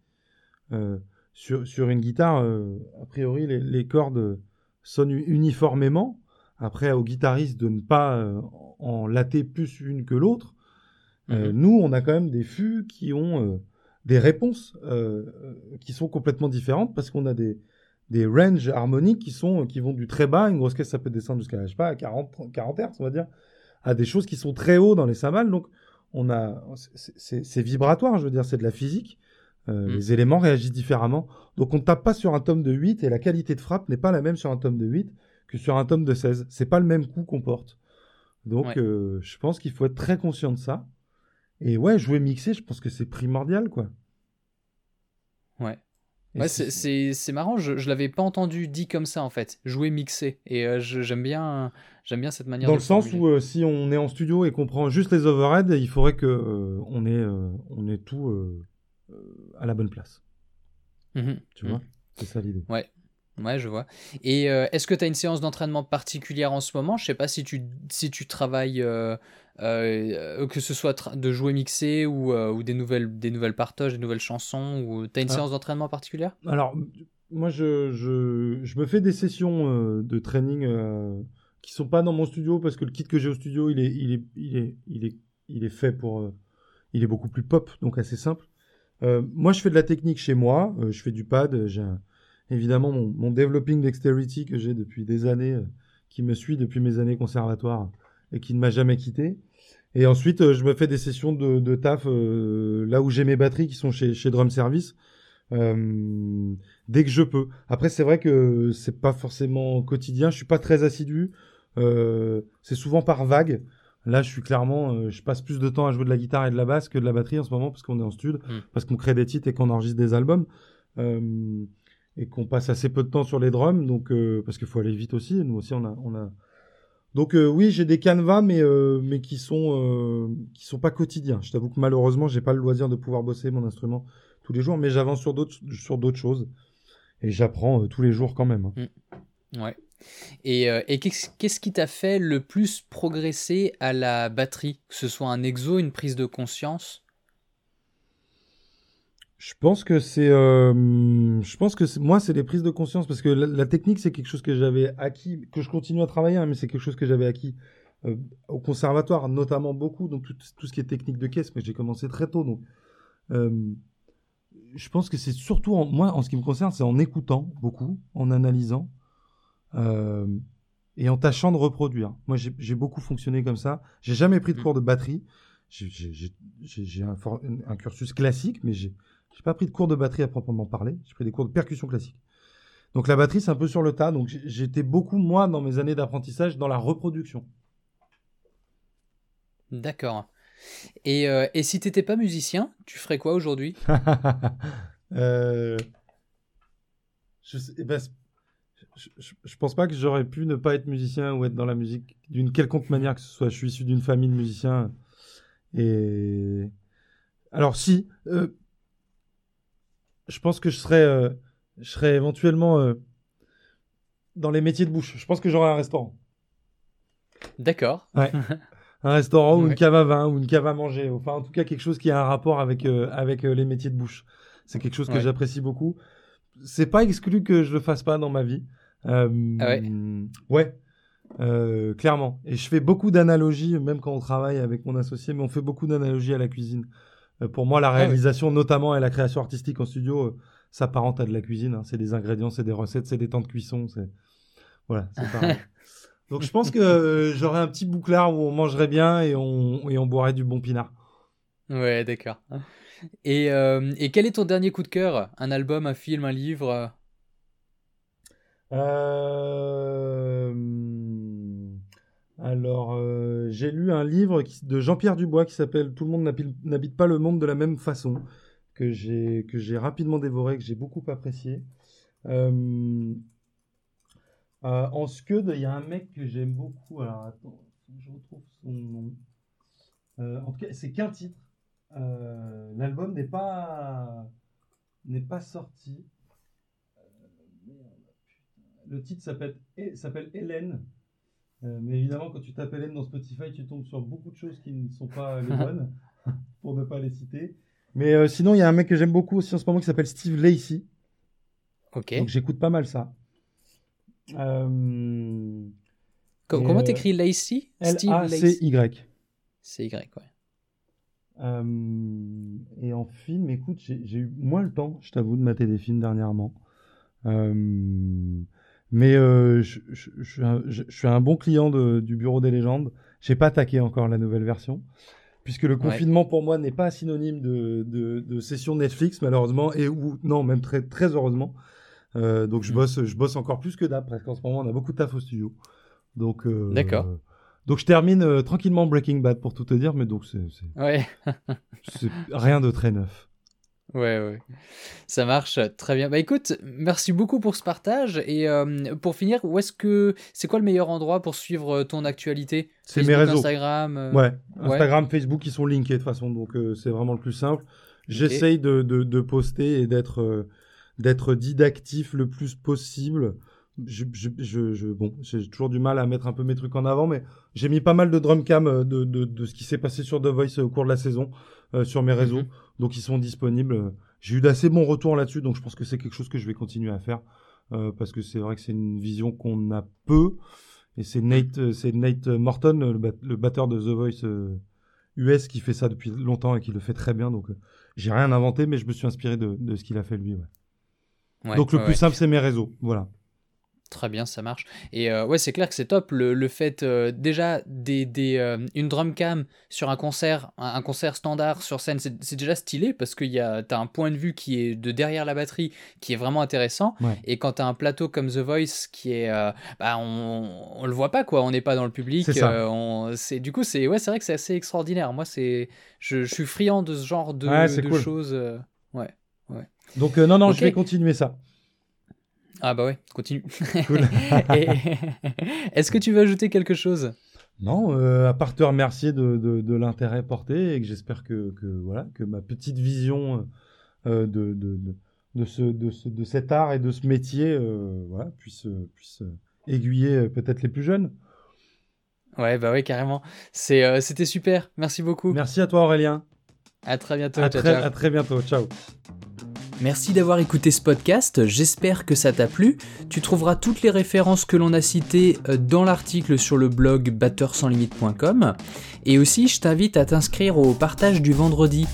Speaker 2: euh, sur, sur une guitare. euh, a priori, les, les cordes sonnent u- uniformément. Après, au guitariste de ne pas euh, en latter plus une que l'autre. Euh,
Speaker 1: Mhm.
Speaker 2: nous, on a quand même des fûts qui ont euh, des réponses euh, qui sont complètement différentes parce qu'on a des, des ranges harmoniques qui, sont, qui vont du très bas, une grosse caisse ça peut descendre jusqu'à je sais pas, à 40, 40 Hz, on va dire, à des choses qui sont très hauts dans les cymbales. Donc, on a, c'est vibratoire, je veux dire, c'est de la physique. Euh,
Speaker 1: Mm.
Speaker 2: Les éléments réagissent différemment. Donc, on ne tape pas sur un tome de 8 et la qualité de frappe n'est pas la même sur un tome de 8 que sur un tome de 16. C'est pas le même coup qu'on porte. Donc,
Speaker 1: Ouais.
Speaker 2: euh, je pense qu'il faut être très conscient de ça. Et ouais, jouer mixé, je pense que c'est primordial, quoi.
Speaker 1: Ouais. Ouais, c'est- marrant, je, je l'avais pas entendu dit comme ça en fait, jouer mixé. Et euh, j'aime bien, j'aime bien cette manière
Speaker 2: Dans
Speaker 1: de
Speaker 2: le sens où euh, si on est en studio et qu'on prend juste les overheads, il faudrait que euh, on ait on ait tout à la bonne place.
Speaker 1: Mhm,
Speaker 2: Tu
Speaker 1: mhm.
Speaker 2: vois, c'est ça l'idée.
Speaker 1: Ouais, Ouais, je vois. Et est-ce que tu as une séance d'entraînement particulière en ce moment? Je sais pas si tu, si tu travailles, que ce soit de jouer mixé ou, ou, des, nouvelles, des nouvelles partages, des nouvelles chansons, ou tu as une ah. séance d'entraînement particulière?
Speaker 2: Alors, moi, je, je, je, me fais des sessions euh, de training euh, qui sont pas dans mon studio parce que le kit que j'ai au studio, il est, il est, il est, il est, il est fait pour, euh, il est beaucoup plus pop, donc assez simple. Euh, moi, je fais de la technique chez moi. je fais du pad. J'ai évidemment mon, developing dexterity que j'ai depuis des années, qui me suit depuis mes années conservatoires et qui ne m'a jamais quitté. Et ensuite, je me fais des sessions de, taf là où j'ai mes batteries qui sont chez, chez Drum Service. Euh, dès que je peux. Après, c'est vrai que c'est pas forcément quotidien. Je suis pas très assidu. Euh, c'est souvent par vague. Là, je suis clairement, euh, je passe plus de temps à jouer de la guitare et de la basse que de la batterie en ce moment parce qu'on est en studio, hmm. parce qu'on crée des titres et qu'on enregistre des albums. Euh, et qu'on passe assez peu de temps sur les drums, donc euh, parce qu'il faut aller vite aussi. Nous aussi, on a, on a. Donc oui, j'ai des canevas, mais mais qui sont qui sont pas quotidiens. Je t'avoue que malheureusement, j'ai pas le loisir de pouvoir bosser mon instrument tous les jours, mais j'avance sur d'autres sur d'autres choses et j'apprends tous les jours quand même. Hein.
Speaker 1: Mm. Ouais. Et, euh, qu'est-ce qui t'a fait le plus progresser à la batterie Que ce soit un exo, une prise de conscience?
Speaker 2: Je pense que c'est, euh, je pense que moi c'est les prises de conscience parce que la, technique c'est quelque chose que j'avais acquis, que je continue à travailler, hein, mais c'est quelque chose que j'avais acquis au conservatoire, notamment beaucoup, donc tout, tout, ce qui est technique de caisse, mais j'ai commencé très tôt, donc je pense que c'est surtout, en, moi, en ce qui me concerne, c'est en écoutant beaucoup, en analysant euh, et en tâchant de reproduire. Moi, j'ai beaucoup fonctionné comme ça. J'ai jamais pris de mm. cours de batterie. J'ai un, un, cursus classique, mais j'ai pas pris de cours de batterie à proprement parler. J'ai pris des cours de percussion classique. Donc la batterie, c'est un peu sur le tas. Donc j'étais beaucoup, moi, dans mes années d'apprentissage, dans la reproduction.
Speaker 1: D'accord. Et, euh, et si t'étais pas musicien, tu ferais quoi aujourd'hui?
Speaker 2: Euh, je, eh ben, je, je, pense pas que j'aurais pu ne pas être musicien ou être dans la musique d'une quelconque manière que ce soit. Je suis issu d'une famille de musiciens. Et alors si, euh, je pense que je serais, euh, je serais éventuellement euh, dans les métiers de bouche. Je pense que j'aurais un restaurant.
Speaker 1: D'accord.
Speaker 2: Ouais. un restaurant ou une cave à vin ou une cave à manger. Enfin, en tout cas, quelque chose qui a un rapport avec, avec les métiers de bouche. C'est quelque chose que j'apprécie beaucoup. C'est pas exclu que je le fasse pas dans ma vie. Euh, ah ouais. Ouais. clairement. Et je fais beaucoup d'analogies, même quand on travaille avec mon associé, mais on fait beaucoup d'analogies à la cuisine. pour moi, la ah réalisation, notamment, et la création artistique en studio, s'apparente à de la cuisine. Hein. C'est des ingrédients, c'est des recettes, c'est des temps de cuisson. C'est voilà, c'est pareil. Donc je pense que euh, j'aurais un petit bouclard où on mangerait bien et on, et on boirait du bon pinard.
Speaker 1: Ouais, d'accord. Et, euh, et, quel est ton dernier coup de cœur? Un album, un film, un livre
Speaker 2: euh... Alors, j'ai lu un livre de Jean-Pierre Dubois qui s'appelle Tout le monde n'habite pas le monde de la même façon, que j'ai rapidement dévoré, que j'ai beaucoup apprécié. Euh, euh, en Scud, il y a un mec que j'aime beaucoup. Alors attends, je retrouve son nom. Euh, en tout cas, c'est qu'un titre. Euh, l'album pas n'est pas sorti. Le titre s'appelle s'appelle Hélène. mais évidemment, quand tu tapes Hélène dans Spotify, tu tombes sur beaucoup de choses qui ne sont pas les bonnes, pour ne pas les citer. Mais sinon, il y a un mec que j'aime beaucoup aussi en ce moment qui s'appelle Steve Lacey.
Speaker 1: Ok.
Speaker 2: Donc j'écoute pas mal ça.
Speaker 1: Euh, comment t'écris Lacey?
Speaker 2: Steve L-A-C-Y.
Speaker 1: C-Y, ouais.
Speaker 2: Euh, et en film, écoute, j'ai eu moins le temps, je t'avoue, de mater des films dernièrement. Euh, mais je, suis un bon client du Bureau des légendes. J'ai pas attaqué encore la nouvelle version, puisque le confinement pour moi n'est pas synonyme de, de, session Netflix malheureusement, et ou non même très très heureusement. Euh, donc je mm. bosse, je bosse encore plus que d'hab parce qu'en ce moment on a beaucoup de taf au studio. Donc euh,
Speaker 1: d'accord.
Speaker 2: donc je termine euh, tranquillement Breaking Bad pour tout te dire, mais donc c'est
Speaker 1: ouais.
Speaker 2: rien de très neuf.
Speaker 1: Ouais, ouais. Ça marche très bien. Bah écoute, merci beaucoup pour ce partage. Et pour finir, où est-ce que c'est quoi le meilleur endroit pour suivre ton actualité?
Speaker 2: C'est mes réseaux.
Speaker 1: Instagram.
Speaker 2: Ouais, Instagram, Facebook, ils sont linkés de toute façon, donc c'est vraiment le plus simple. J'essaye de, de, de, poster et d'être d'être didactif le plus possible. Je, je, je, bon, j'ai toujours du mal à mettre un peu mes trucs en avant, mais j'ai mis pas mal de drum cam euh, de, de, de ce qui s'est passé sur The Voice au cours de la saison euh, sur mes réseaux, mhm. donc ils sont disponibles. J'ai eu d'assez bons retours là-dessus, donc je pense que c'est quelque chose que je vais continuer à faire euh, parce que c'est vrai que c'est une vision qu'on a peu. Et c'est Nate, euh, c'est Nate Morton, le, batteur de The Voice US, qui fait ça depuis longtemps et qui le fait très bien. Donc, j'ai rien inventé, mais je me suis inspiré de, de ce qu'il a fait lui. Ouais. donc, le plus simple, c'est mes réseaux. Voilà.
Speaker 1: Très bien, ça marche. Et euh, ouais, c'est clair que c'est top le, le fait euh, déjà des, des euh, une drum cam sur un concert, un, concert standard sur scène, c'est déjà stylé parce que tu as un point de vue qui est de derrière la batterie qui est vraiment intéressant. Et quand tu as un plateau comme The Voice qui est, bah, on, on le voit pas quoi, on n'est pas dans le public. C'est du coup c'est ouais, vrai que c'est assez extraordinaire. Moi c'est, je, je, suis friand de ce genre de, de choses. ouais, ouais.
Speaker 2: Donc non non, je vais continuer ça.
Speaker 1: Ah bah ouais, continue. Est-ce que tu veux ajouter quelque chose?
Speaker 2: Non, euh, à part te remercier de, de, l'intérêt porté et que j'espère que, que, voilà, que ma petite vision euh, de, de, de, ce, de, ce, de cet art et de ce métier euh, voilà, puisse, puisse aiguiller peut-être les plus jeunes.
Speaker 1: Ouais, bah ouais, carrément. C'était super. Merci beaucoup.
Speaker 2: Merci à toi, Aurélien.
Speaker 1: À très bientôt.
Speaker 2: À, très, à très bientôt. Ciao.
Speaker 1: Merci d'avoir écouté ce podcast, j'espère que ça t'a plu. Tu trouveras toutes les références que l'on a citées euh, dans l'article sur le blog batteursanslimite.com. Et aussi, je t'invite à t'inscrire au partage du vendredi.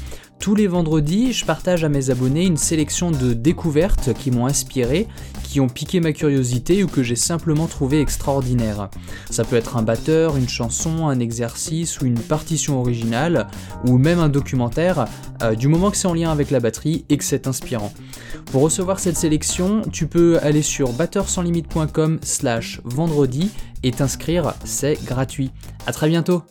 Speaker 1: Tous les vendredis, je partage à mes abonnés une sélection de découvertes qui m'ont inspiré, qui ont piqué ma curiosité ou que j'ai simplement trouvé extraordinaire. Ça peut être un batteur, une chanson, un exercice ou une partition originale, ou même un documentaire, euh, du moment que c'est en lien avec la batterie et que c'est inspirant. Pour recevoir cette sélection, tu peux aller sur batteursanslimite.com slash vendredi et t'inscrire, c'est gratuit. A très bientôt